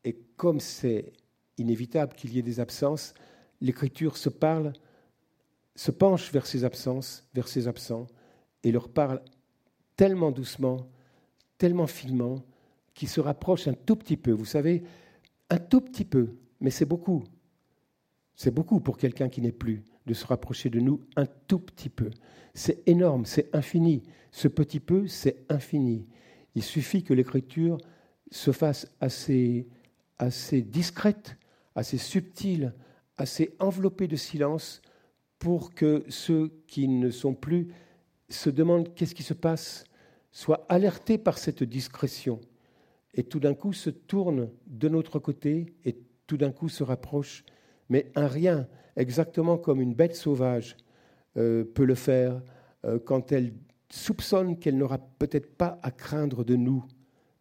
Et comme c'est inévitable qu'il y ait des absences, l'écriture se parle, se penche vers ces absences, vers ces absents, et leur parle tellement doucement, tellement finement, qu'ils se rapprochent un tout petit peu. Vous savez, un tout petit peu mais c'est beaucoup. C'est beaucoup pour quelqu'un qui n'est plus de se rapprocher de nous un tout petit peu. C'est énorme, c'est infini. Ce petit peu, c'est infini. Il suffit que l'écriture se fasse assez, assez discrète, assez subtile, assez enveloppée de silence pour que ceux qui ne sont plus se demandent qu'est-ce qui se passe, soient alertés par cette discrétion et tout d'un coup se tournent de notre côté et tout d'un coup se rapproche, mais un rien, exactement comme une bête sauvage euh, peut le faire euh, quand elle soupçonne qu'elle n'aura peut-être pas à craindre de nous,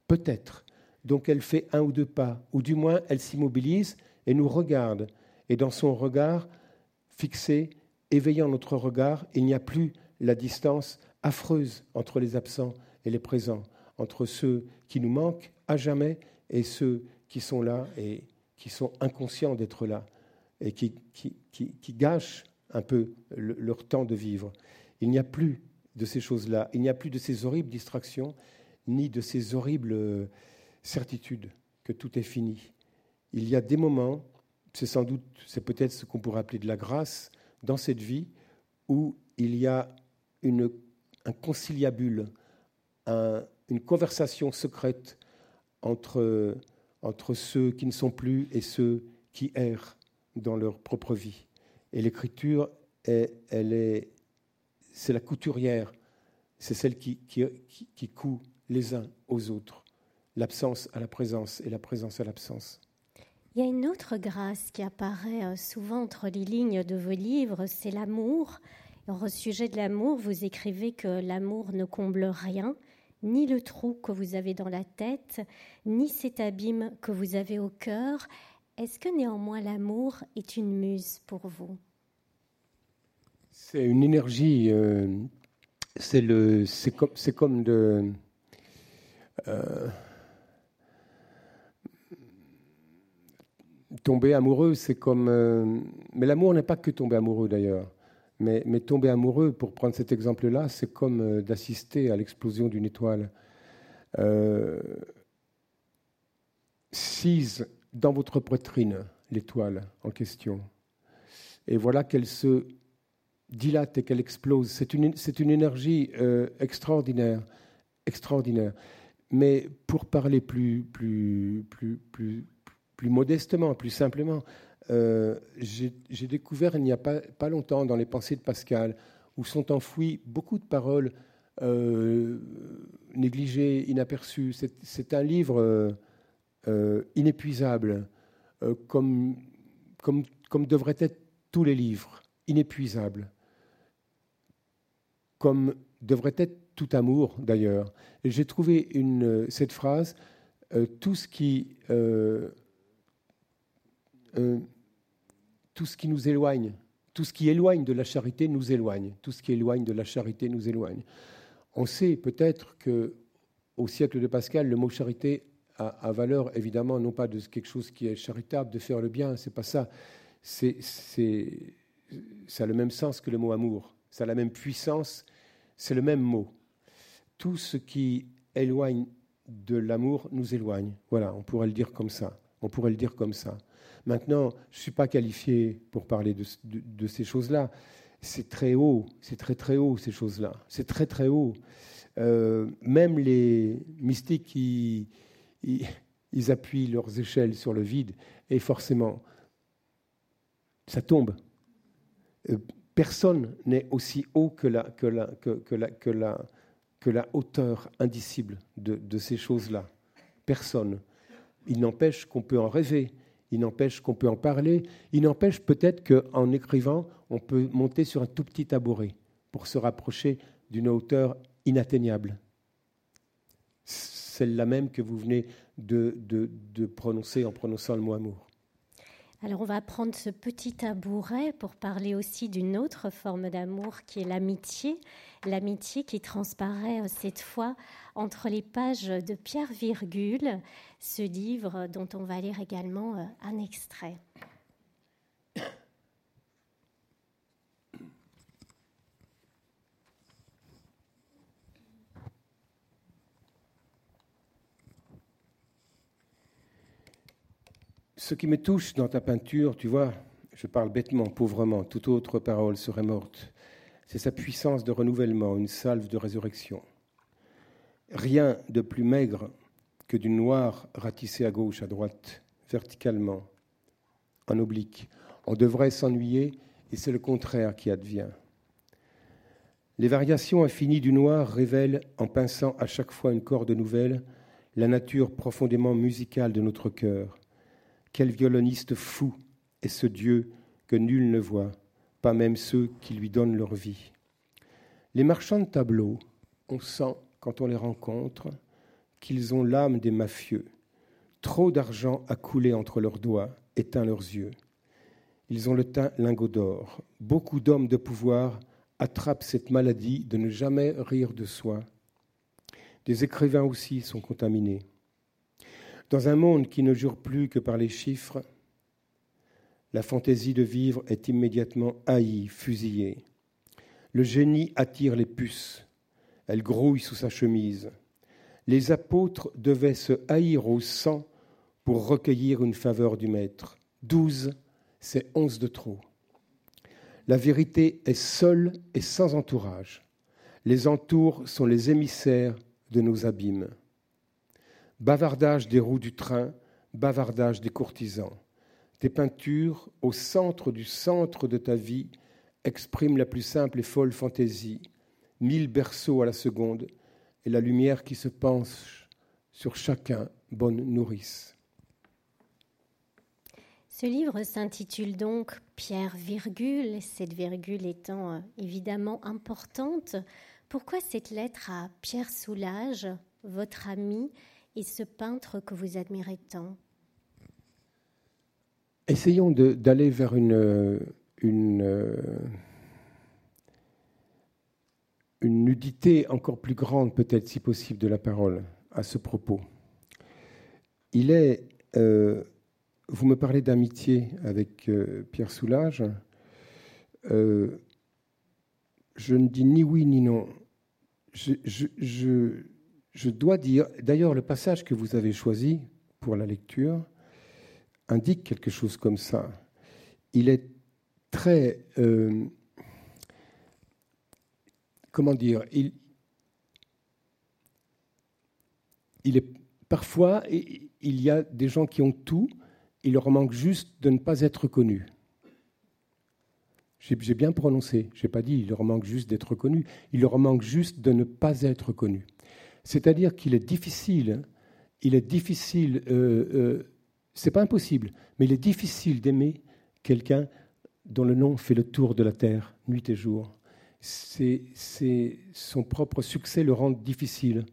peut-être. Donc elle fait un ou deux pas, ou du moins elle s'immobilise et nous regarde. Et dans son regard fixé, éveillant notre regard, il n'y a plus la distance affreuse entre les absents et les présents, entre ceux qui nous manquent à jamais et ceux qui sont là et qui sont inconscients d'être là et qui, qui, qui, gâchent un peu leur temps de vivre. Il n'y a plus de ces choses-là, il n'y a plus de ces horribles distractions, ni de ces horribles euh, certitudes que tout est fini. Il y a des moments, c'est sans doute, c'est peut-être ce qu'on pourrait appeler de la grâce dans cette vie, où il y a une, un conciliabule, une conversation secrète entre entre ceux qui ne sont plus et ceux qui errent dans leur propre vie. Et l'écriture, elle est, c'est la couturière, c'est celle qui, qui, qui, coud les uns aux autres, l'absence à la présence et la présence à l'absence. Il y a une autre grâce qui apparaît euh, souvent entre les lignes de vos livres, c'est l'amour. Au sujet de l'amour, vous écrivez que l'amour ne comble rien, ni le trou que vous avez dans la tête, ni cet abîme que vous avez au cœur. Est-ce que néanmoins l'amour est une muse pour vous? C'est une énergie, euh, c'est, le, c'est, comme, c'est comme de... Euh, tomber amoureux, c'est comme... Euh, mais l'amour n'est pas que tomber amoureux d'ailleurs. Mais, tomber amoureux, pour prendre cet exemple-là, c'est comme euh, d'assister à l'explosion d'une étoile. Euh, sise dans votre poitrine l'étoile en question. Et voilà qu'elle se dilate et qu'elle explose. C'est une, une énergie euh, extraordinaire, extraordinaire. Mais pour parler plus, plus, plus, plus, plus modestement, plus simplement, euh, j'ai découvert il n'y a pas, pas, longtemps dans les pensées de Pascal, où sont enfouies beaucoup de paroles euh, négligées, inaperçues. C'est un livre euh, inépuisable, comme, comme, comme devraient être tous les livres, inépuisables, comme devrait être tout amour d'ailleurs. J'ai trouvé une, cette phrase, tout ce qui tout ce qui nous éloigne, tout ce qui éloigne de la charité nous éloigne, tout ce qui éloigne de la charité nous éloigne. On sait peut-être que au siècle de Pascal, le mot charité a, valeur évidemment non pas de quelque chose qui est charitable, de faire le bien, c'est pas ça. C'est, ça a le même sens que le mot amour, ça a la même puissance, c'est le même mot. Tout ce qui éloigne de l'amour nous éloigne. Voilà, on pourrait le dire comme ça. On pourrait le dire comme ça. Maintenant, je ne suis pas qualifié pour parler de, ces choses-là. C'est très haut, c'est très très haut ces choses-là. C'est très très haut. Euh, même les mystiques, ils, appuient leurs échelles sur le vide et forcément, ça tombe. Euh, personne n'est aussi haut que la, hauteur indicible de ces choses-là. Personne. Il n'empêche qu'on peut en rêver, il n'empêche qu'on peut en parler, il n'empêche peut-être qu'en écrivant, on peut monter sur un tout petit tabouret pour se rapprocher d'une hauteur inatteignable. Celle-là même que vous venez de, de, de prononcer en prononçant le mot amour. Alors on va prendre ce petit tabouret pour parler aussi d'une autre forme d'amour qui est l'amitié. L'amitié qui transparaît euh, cette fois entre les pages de Pierre Virgule, ce livre dont on va lire également euh, un extrait. Ce qui me touche dans ta peinture, tu vois, je parle bêtement, pauvrement, toute autre parole serait morte. C'est sa puissance de renouvellement, une salve de résurrection. Rien de plus maigre que du noir ratissé à gauche, à droite, verticalement, en oblique. On devrait s'ennuyer et c'est le contraire qui advient. Les variations infinies du noir révèlent, en pinçant à chaque fois une corde nouvelle, la nature profondément musicale de notre cœur quel violoniste fou est ce Dieu que nul ne voit, pas même ceux qui lui donnent leur vie. Les marchands de tableaux, on sent, quand on les rencontre, qu'ils ont l'âme des mafieux. Trop d'argent a coulé entre leurs doigts, éteint leurs yeux. Ils ont le teint lingot d'or. Beaucoup d'hommes de pouvoir attrapent cette maladie de ne jamais rire de soi. Des écrivains aussi sont contaminés. Dans un monde qui ne jure plus que par les chiffres, la fantaisie de vivre est immédiatement haïe, fusillée. Le génie attire les puces, elles grouillent sous sa chemise. Les apôtres devaient se haïr au sang pour recueillir une faveur du Maître. Douze, c'est onze de trop. La vérité est seule et sans entourage. Les entours sont les émissaires de nos abîmes. Bavardage des roues du train, bavardage des courtisans. Tes peintures, au centre du centre de ta vie, expriment la plus simple et folle fantaisie, mille berceaux à la seconde, et la lumière qui se penche sur chacun, bonne nourrice. Ce livre s'intitule donc Pierre virgule, cette virgule étant euh, évidemment importante. Pourquoi cette lettre à Pierre Soulage, votre ami, et ce peintre que vous admirez tant Essayons d'aller vers une, une, nudité encore plus grande, peut-être si possible, de la parole à ce propos. Il est, euh, vous me parlez d'amitié avec euh, Pierre Soulage. Euh, je ne dis ni oui ni non. je dois dire, d'ailleurs le passage que vous avez choisi pour la lecture indique quelque chose comme ça. Il est très... Euh, comment dire il, il est parfois il y a des gens qui ont tout, il leur manque juste de ne pas être connus. J'ai bien prononcé, je n'ai pas dit il leur manque juste d'être connus, il leur manque juste de ne pas être connus. C'est-à-dire qu'il est difficile, il est difficile, euh, euh, c'est pas impossible, mais il est difficile d'aimer quelqu'un dont le nom fait le tour de la terre nuit et jour. C'est, son propre succès le rend difficile.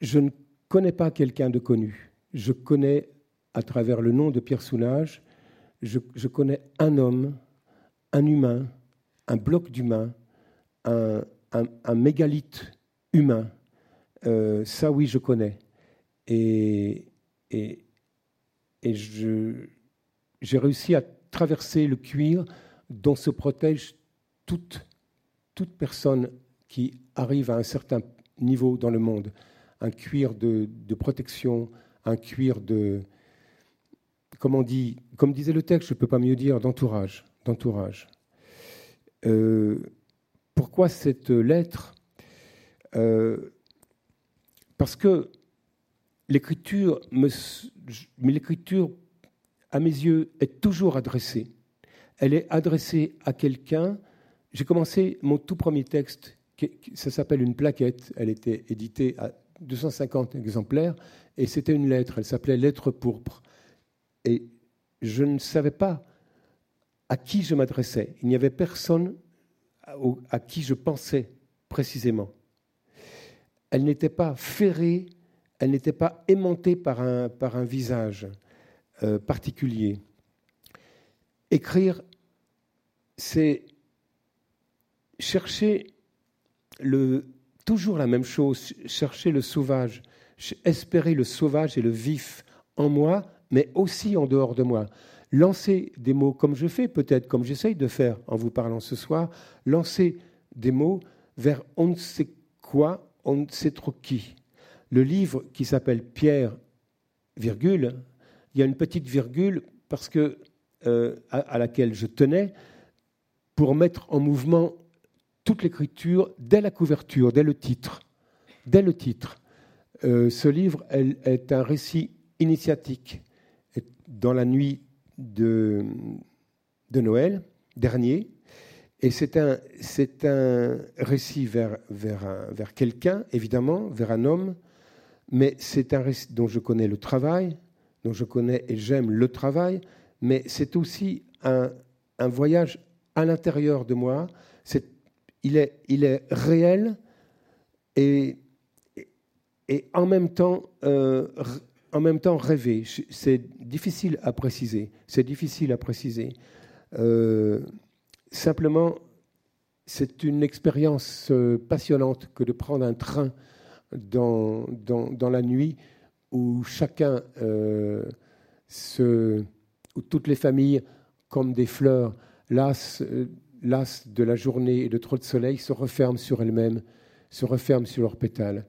Je ne connais pas quelqu'un de connu. Je connais, à travers le nom de Pierre Soulage, je, connais un homme, un humain, un bloc d'humain, un, mégalithe humain. Euh, ça, oui, je connais. Et, et, et j'ai réussi à traverser le cuir dont se protège toute, toute personne qui arrive à un certain niveau dans le monde. Un cuir de, de protection, un cuir de, comme, dit, comme disait le texte, je ne peux pas mieux dire, d'entourage. d'entourage. Euh, pourquoi cette lettre? Euh, Parce que l'écriture, l'écriture, à mes yeux, est toujours adressée. Elle est adressée à quelqu'un. J'ai commencé mon tout premier texte, ça s'appelle une plaquette. Elle était éditée à 250 exemplaires et c'était une lettre. Elle s'appelait Lettre pourpre. Et je ne savais pas à qui je m'adressais. Il n'y avait personne à qui je pensais précisément. Elle n'était pas ferrée, elle n'était pas aimantée par un, visage euh, particulier. Écrire, c'est chercher toujours la même chose, chercher le sauvage, espérer le sauvage et le vif en moi mais aussi en dehors de moi. Lancer des mots comme je fais, peut-être comme j'essaye de faire en vous parlant ce soir, lancer des mots vers on ne sait quoi, on ne sait trop qui. Le livre qui s'appelle Pierre, virgule, il y a une petite virgule parce que, euh, à, laquelle je tenais pour mettre en mouvement toute l'écriture dès la couverture, dès le titre. Dès le titre. Euh, ce livre est un récit initiatique dans la nuit de, de Noël dernier. Et c'est un, c'est un récit vers, vers, vers quelqu'un, évidemment, vers un homme, mais c'est un récit dont je connais le travail, dont je connais et j'aime le travail, mais c'est aussi un, un voyage à l'intérieur de moi. C'est, il, est, il est réel et, et en même temps euh, en même temps rêver. C'est difficile à préciser. C'est difficile à préciser. Euh, simplement, c'est une expérience euh, passionnante que de prendre un train dans, dans, la nuit où chacun, euh, où toutes les familles, comme des fleurs, las, las de la journée et de trop de soleil, se referment sur elles-mêmes, se referment sur leurs pétales.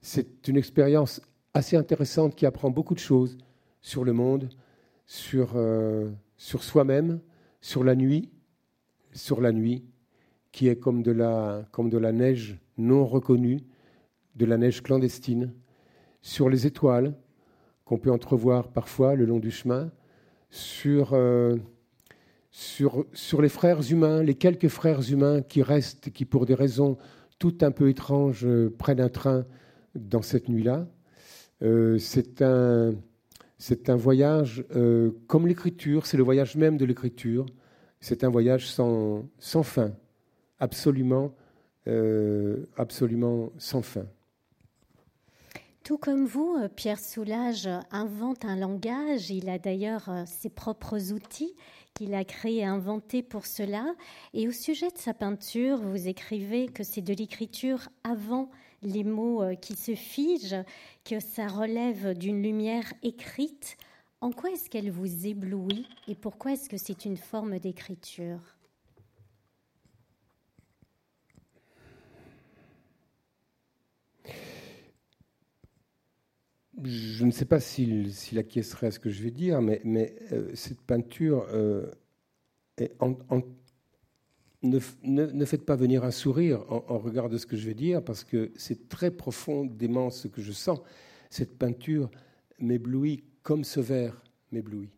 C'est une expérience assez intéressante qui apprend beaucoup de choses sur le monde, sur, euh, sur soi-même, sur la nuit, sur la nuit, qui est comme de, la, comme de la neige non reconnue, de la neige clandestine, sur les étoiles qu'on peut entrevoir parfois le long du chemin, sur, euh, sur, sur les frères humains, les quelques frères humains qui restent, qui pour des raisons tout un peu étranges prennent un train dans cette nuit-là, euh, c'est un, un, voyage euh, comme l'écriture, c'est le voyage même de l'écriture. C'est un voyage sans, fin, absolument, euh, absolument sans fin. Tout comme vous, Pierre Soulage invente un langage. Il a d'ailleurs ses propres outils qu'il a créés et inventés pour cela. Et au sujet de sa peinture, vous écrivez que c'est de l'écriture avant les mots euh, qui se figent, que ça relève d'une lumière écrite. En quoi est-ce qu'elle vous éblouit et pourquoi est-ce que c'est une forme d'écriture? Je ne sais pas s'il acquiescerait à ce que je vais dire, mais, euh, cette peinture euh, en, ne, faites pas venir un sourire en, regard de ce que je vais dire, parce que c'est très profondément ce que je sens. Cette peinture m'éblouit comme ce verre m'éblouit,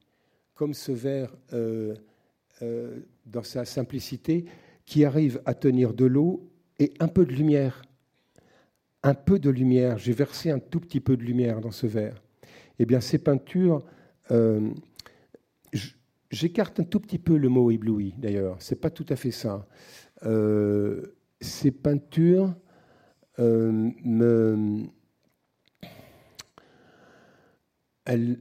comme ce verre euh, euh, dans sa simplicité qui arrive à tenir de l'eau et un peu de lumière. Un peu de lumière. J'ai versé un tout petit peu de lumière dans ce verre. Eh bien, ces peintures, euh, J'écarte un tout petit peu le mot ébloui, d'ailleurs. C'est pas tout à fait ça. Ces peintures me. Elles,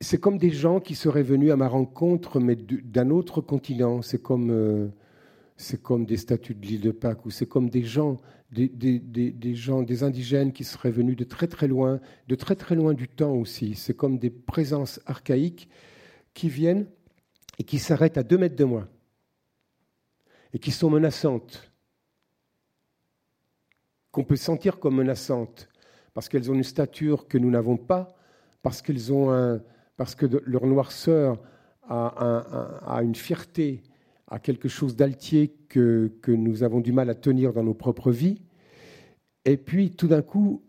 c'est comme des gens qui seraient venus à ma rencontre, mais d'un autre continent. C'est comme, euh, c'est comme des statues de l'île de Pâques, ou c'est comme des gens, des, gens, des indigènes qui seraient venus de très très loin, de très très loin du temps aussi. C'est comme des présences archaïques qui viennent et qui s'arrêtent à deux mètres de moi et qui sont menaçantes, qu'on peut sentir comme menaçantes, parce qu'elles ont une stature que nous n'avons pas, parce qu'elles ont un, parce que leur noirceur a, une fierté, a quelque chose d'altier que, nous avons du mal à tenir dans nos propres vies. Et puis tout d'un coup,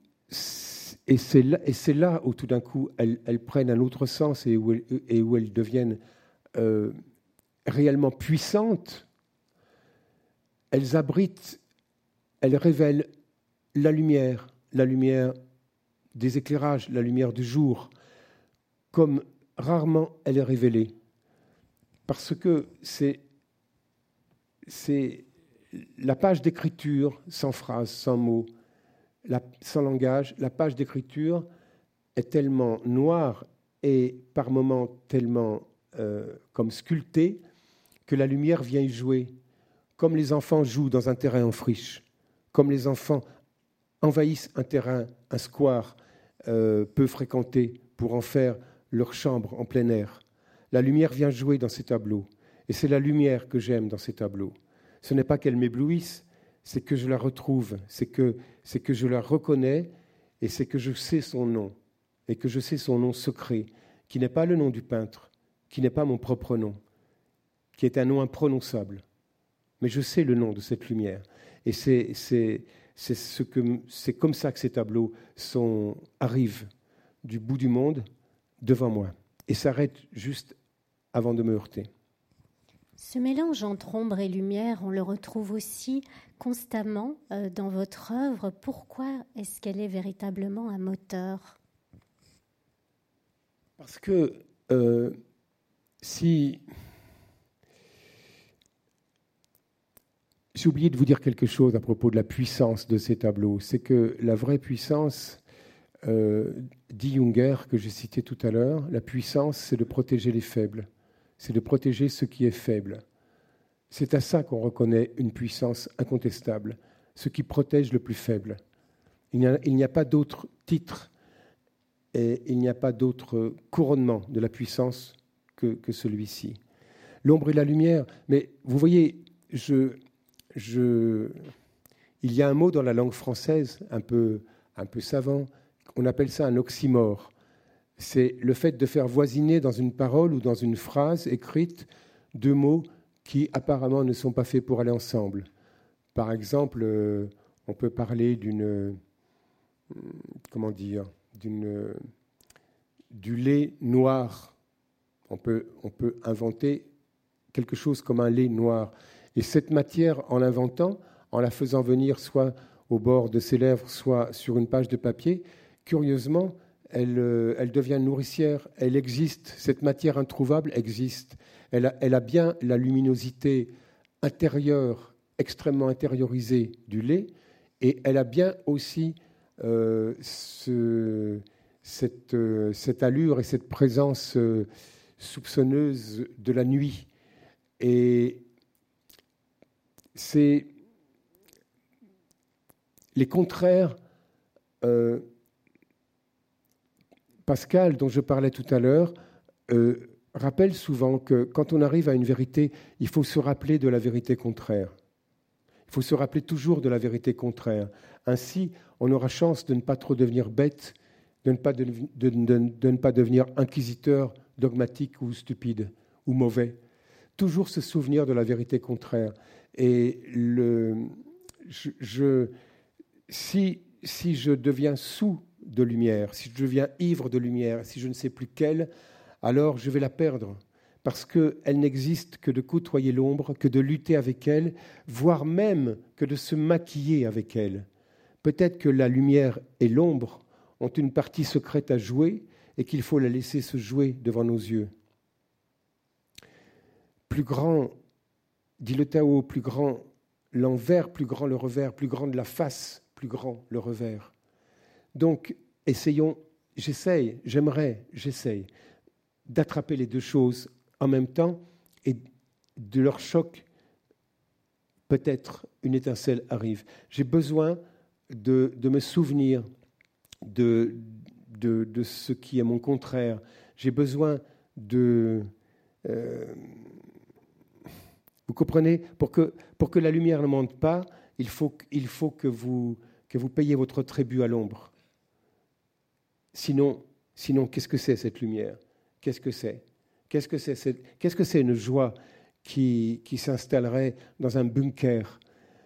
et c'est là, où tout d'un coup elles, prennent un autre sens et où, elles deviennent euh, réellement puissantes, elles abritent, elles révèlent la lumière, la lumière des éclairages, la lumière du jour, comme rarement elle est révélée. Parce que c'est, c'est la page d'écriture sans phrase, sans mots, sans langage, la page d'écriture est tellement noire et par moments tellement euh, comme sculptée que la lumière vient y jouer, comme les enfants jouent dans un terrain en friche, comme les enfants envahissent un terrain, un square euh, peu fréquenté pour en faire leur chambre en plein air. La lumière vient jouer dans ces tableaux. Et c'est la lumière que j'aime dans ces tableaux. Ce n'est pas qu'elle m'éblouisse, c'est que je la retrouve, c'est que, c'est que je la reconnais et c'est que je sais son nom. Et que je sais son nom secret, qui n'est pas le nom du peintre, qui n'est pas mon propre nom, qui est un nom imprononçable. Mais je sais le nom de cette lumière. Et c'est, c'est, c'est, ce comme ça que ces tableaux sont, arrivent du bout du monde devant moi et s'arrête juste avant de me heurter. Ce mélange entre ombre et lumière, on le retrouve aussi constamment euh, dans votre œuvre. Pourquoi est-ce qu'elle est véritablement un moteur? Parce que euh, si... J'ai oublié de vous dire quelque chose à propos de la puissance de ces tableaux. C'est que la vraie puissance euh, dit Junger, que j'ai cité tout à l'heure, la puissance, c'est de protéger les faibles, c'est de protéger ce qui est faible. C'est à ça qu'on reconnaît une puissance incontestable, ce qui protège le plus faible. Il n'y a, pas d'autre titre et il n'y a pas d'autre couronnement de la puissance que, que celui-ci. L'ombre et la lumière, mais vous voyez, je, je, il y a un mot dans la langue française un peu, un peu savant on appelle ça un oxymore. C'est le fait de faire voisiner dans une parole ou dans une phrase écrite deux mots qui apparemment ne sont pas faits pour aller ensemble. Par exemple, euh, on peut parler d'une comment dire d'une du lait noir. On peut, on peut inventer quelque chose comme un lait noir. Et cette matière, en l'inventant, en la faisant venir soit au bord de ses lèvres, soit sur une page de papier, curieusement, euh, elle, devient nourricière, elle existe, cette matière introuvable existe. Elle a, bien la luminosité intérieure, extrêmement intériorisée du lait, et elle a bien aussi euh, euh, cette, allure et cette présence soupçonneuse de la nuit. Et c'est les contraires. Pascal, dont je parlais tout à l'heure, euh, rappelle souvent que quand on arrive à une vérité, il faut se rappeler de la vérité contraire. Il faut se rappeler toujours de la vérité contraire. Ainsi, on aura chance de ne pas trop devenir bête, de, ne pas devenir inquisiteur, dogmatique ou stupide ou mauvais. Toujours se souvenir de la vérité contraire. Et le, je, si, je deviens sous de lumière, si je deviens ivre de lumière, si je ne sais plus quelle, alors je vais la perdre, parce qu'elle n'existe que de côtoyer l'ombre, que de lutter avec elle, voire même que de se maquiller avec elle. Peut-être que la lumière et l'ombre ont une partie secrète à jouer et qu'il faut la laisser se jouer devant nos yeux. Plus grand, dit le Tao, plus grand l'envers, plus grand le revers, plus grand de la face, plus grand le revers. Donc, essayons, j'essaye, j'aimerais, j'essaye d'attraper les deux choses en même temps et de leur choc, peut-être une étincelle arrive. J'ai besoin de, me souvenir de, de, ce qui est mon contraire. J'ai besoin de... Euh, vous comprenez? Pour que, la lumière ne monte pas, il faut, que, vous, que payiez votre tribut à l'ombre. Sinon, sinon qu'est-ce que c'est cette lumière? Qu'est-ce que c'est? Qu'est-ce que c'est Qu'est-ce que c'est une joie qui, qui s'installerait dans un bunker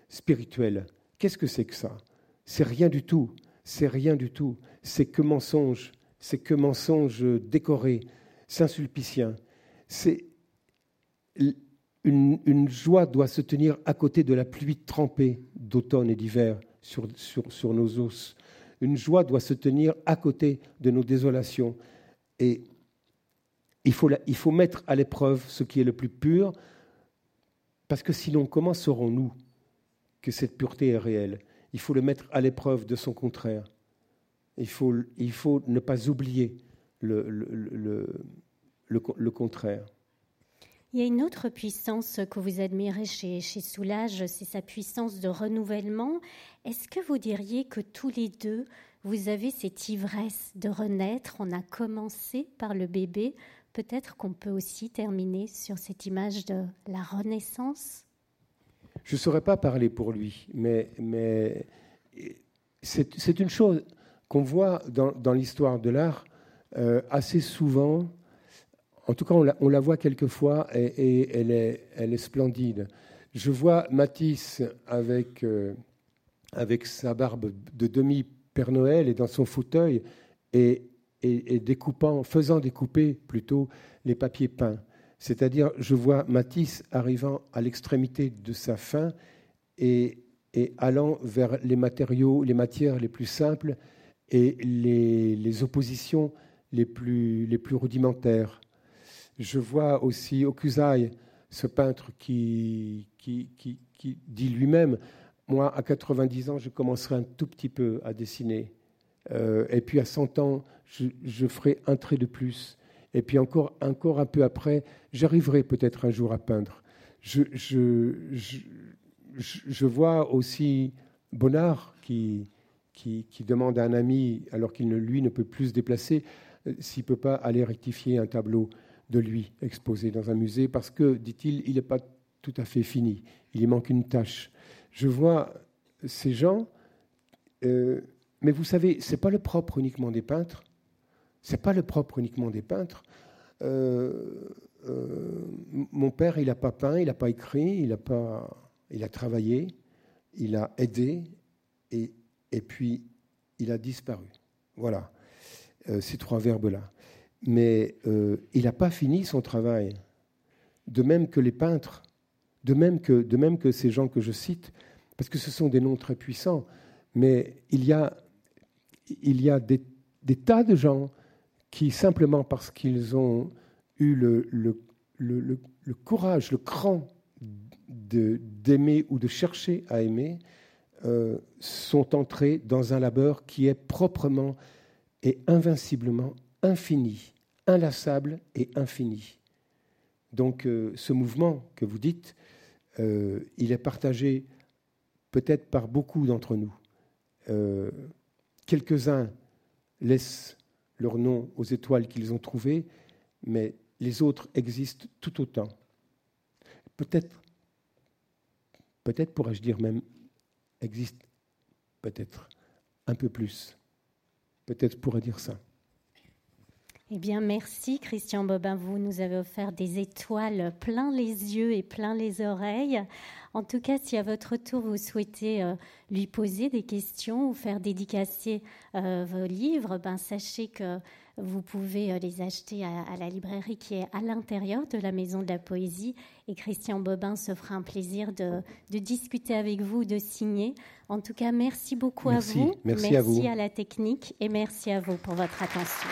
spirituel? Qu'est-ce que c'est que ça? C'est rien du tout. C'est rien du tout. C'est que mensonge. C'est que mensonge décoré, Saint-Sulpicien. C'est une, joie doit se tenir à côté de la pluie trempée d'automne et d'hiver sur, nos os. Une joie doit se tenir à côté de nos désolations. Et il faut, mettre à l'épreuve ce qui est le plus pur, parce que sinon, comment saurons-nous que cette pureté est réelle? Il faut le mettre à l'épreuve de son contraire. Il faut, ne pas oublier le contraire. Il y a une autre puissance que vous admirez chez, Soulage, c'est sa puissance de renouvellement. Est-ce que vous diriez que tous les deux, vous avez cette ivresse de renaître? On a commencé par le bébé. Peut-être qu'on peut aussi terminer sur cette image de la renaissance Je ne saurais pas parler pour lui, mais, c'est une chose qu'on voit dans, dans l'histoire de l'art euh, assez souvent en tout cas, on la, voit quelquefois et, elle, est, splendide. Je vois Matisse avec, euh, avec sa barbe de demi-Père Noël et dans son fauteuil et, découpant, faisant découper plutôt les papiers peints. C'est-à-dire, je vois Matisse arrivant à l'extrémité de sa fin et, allant vers les matériaux, les matières les plus simples et les, oppositions les plus, les plus rudimentaires. Je vois aussi Okuzai, ce peintre qui, qui, qui, dit lui-même, moi, à 90 ans, je commencerai un tout petit peu à dessiner. Euh, et puis à 100 ans, je, ferai un trait de plus. Et puis encore, encore un peu après, j'arriverai peut-être un jour à peindre. Je, je, je vois aussi Bonnard qui, qui, qui, demande à un ami, alors qu'il ne, lui ne peut plus se déplacer, euh, s'il ne peut pas aller rectifier un tableau de lui exposé dans un musée parce que, dit-il, il n'est pas tout à fait fini. Il y manque une tâche. Je vois ces gens, euh, mais vous savez, c'est pas le propre uniquement des peintres. C'est pas le propre uniquement des peintres. Euh, euh, mon père, il n'a pas peint, il n'a pas écrit, il a pas, il a travaillé, il a aidé, et, et puis il a disparu. Voilà, ces trois verbes-là mais euh, il n'a pas fini son travail. De même que les peintres, de même que, ces gens que je cite, parce que ce sont des noms très puissants, mais il y a, des, tas de gens qui, simplement parce qu'ils ont eu le courage, le cran d'aimer ou de chercher à aimer, euh, sont entrés dans un labeur qui est proprement et invinciblement infini inlassable et infini. Donc euh, ce mouvement que vous dites, euh, il est partagé peut-être par beaucoup d'entre nous. Euh, quelques-uns laissent leur nom aux étoiles qu'ils ont trouvées, mais les autres existent tout autant. Peut-être, peut-être pourrais-je dire même, existent peut-être un peu plus. Peut-être pourrais dire ça. Eh bien, merci Christian Bobin. Vous nous avez offert des étoiles plein les yeux et plein les oreilles. En tout cas, si à votre tour vous souhaitez euh, lui poser des questions ou faire dédicacer euh, vos livres, ben, sachez que vous pouvez euh, les acheter à, la librairie qui est à l'intérieur de la Maison de la Poésie. Et Christian Bobin se fera un plaisir de, discuter avec vous, de signer. En tout cas, merci beaucoup à vous. Merci, à vous. Merci à la technique et merci à vous pour votre attention.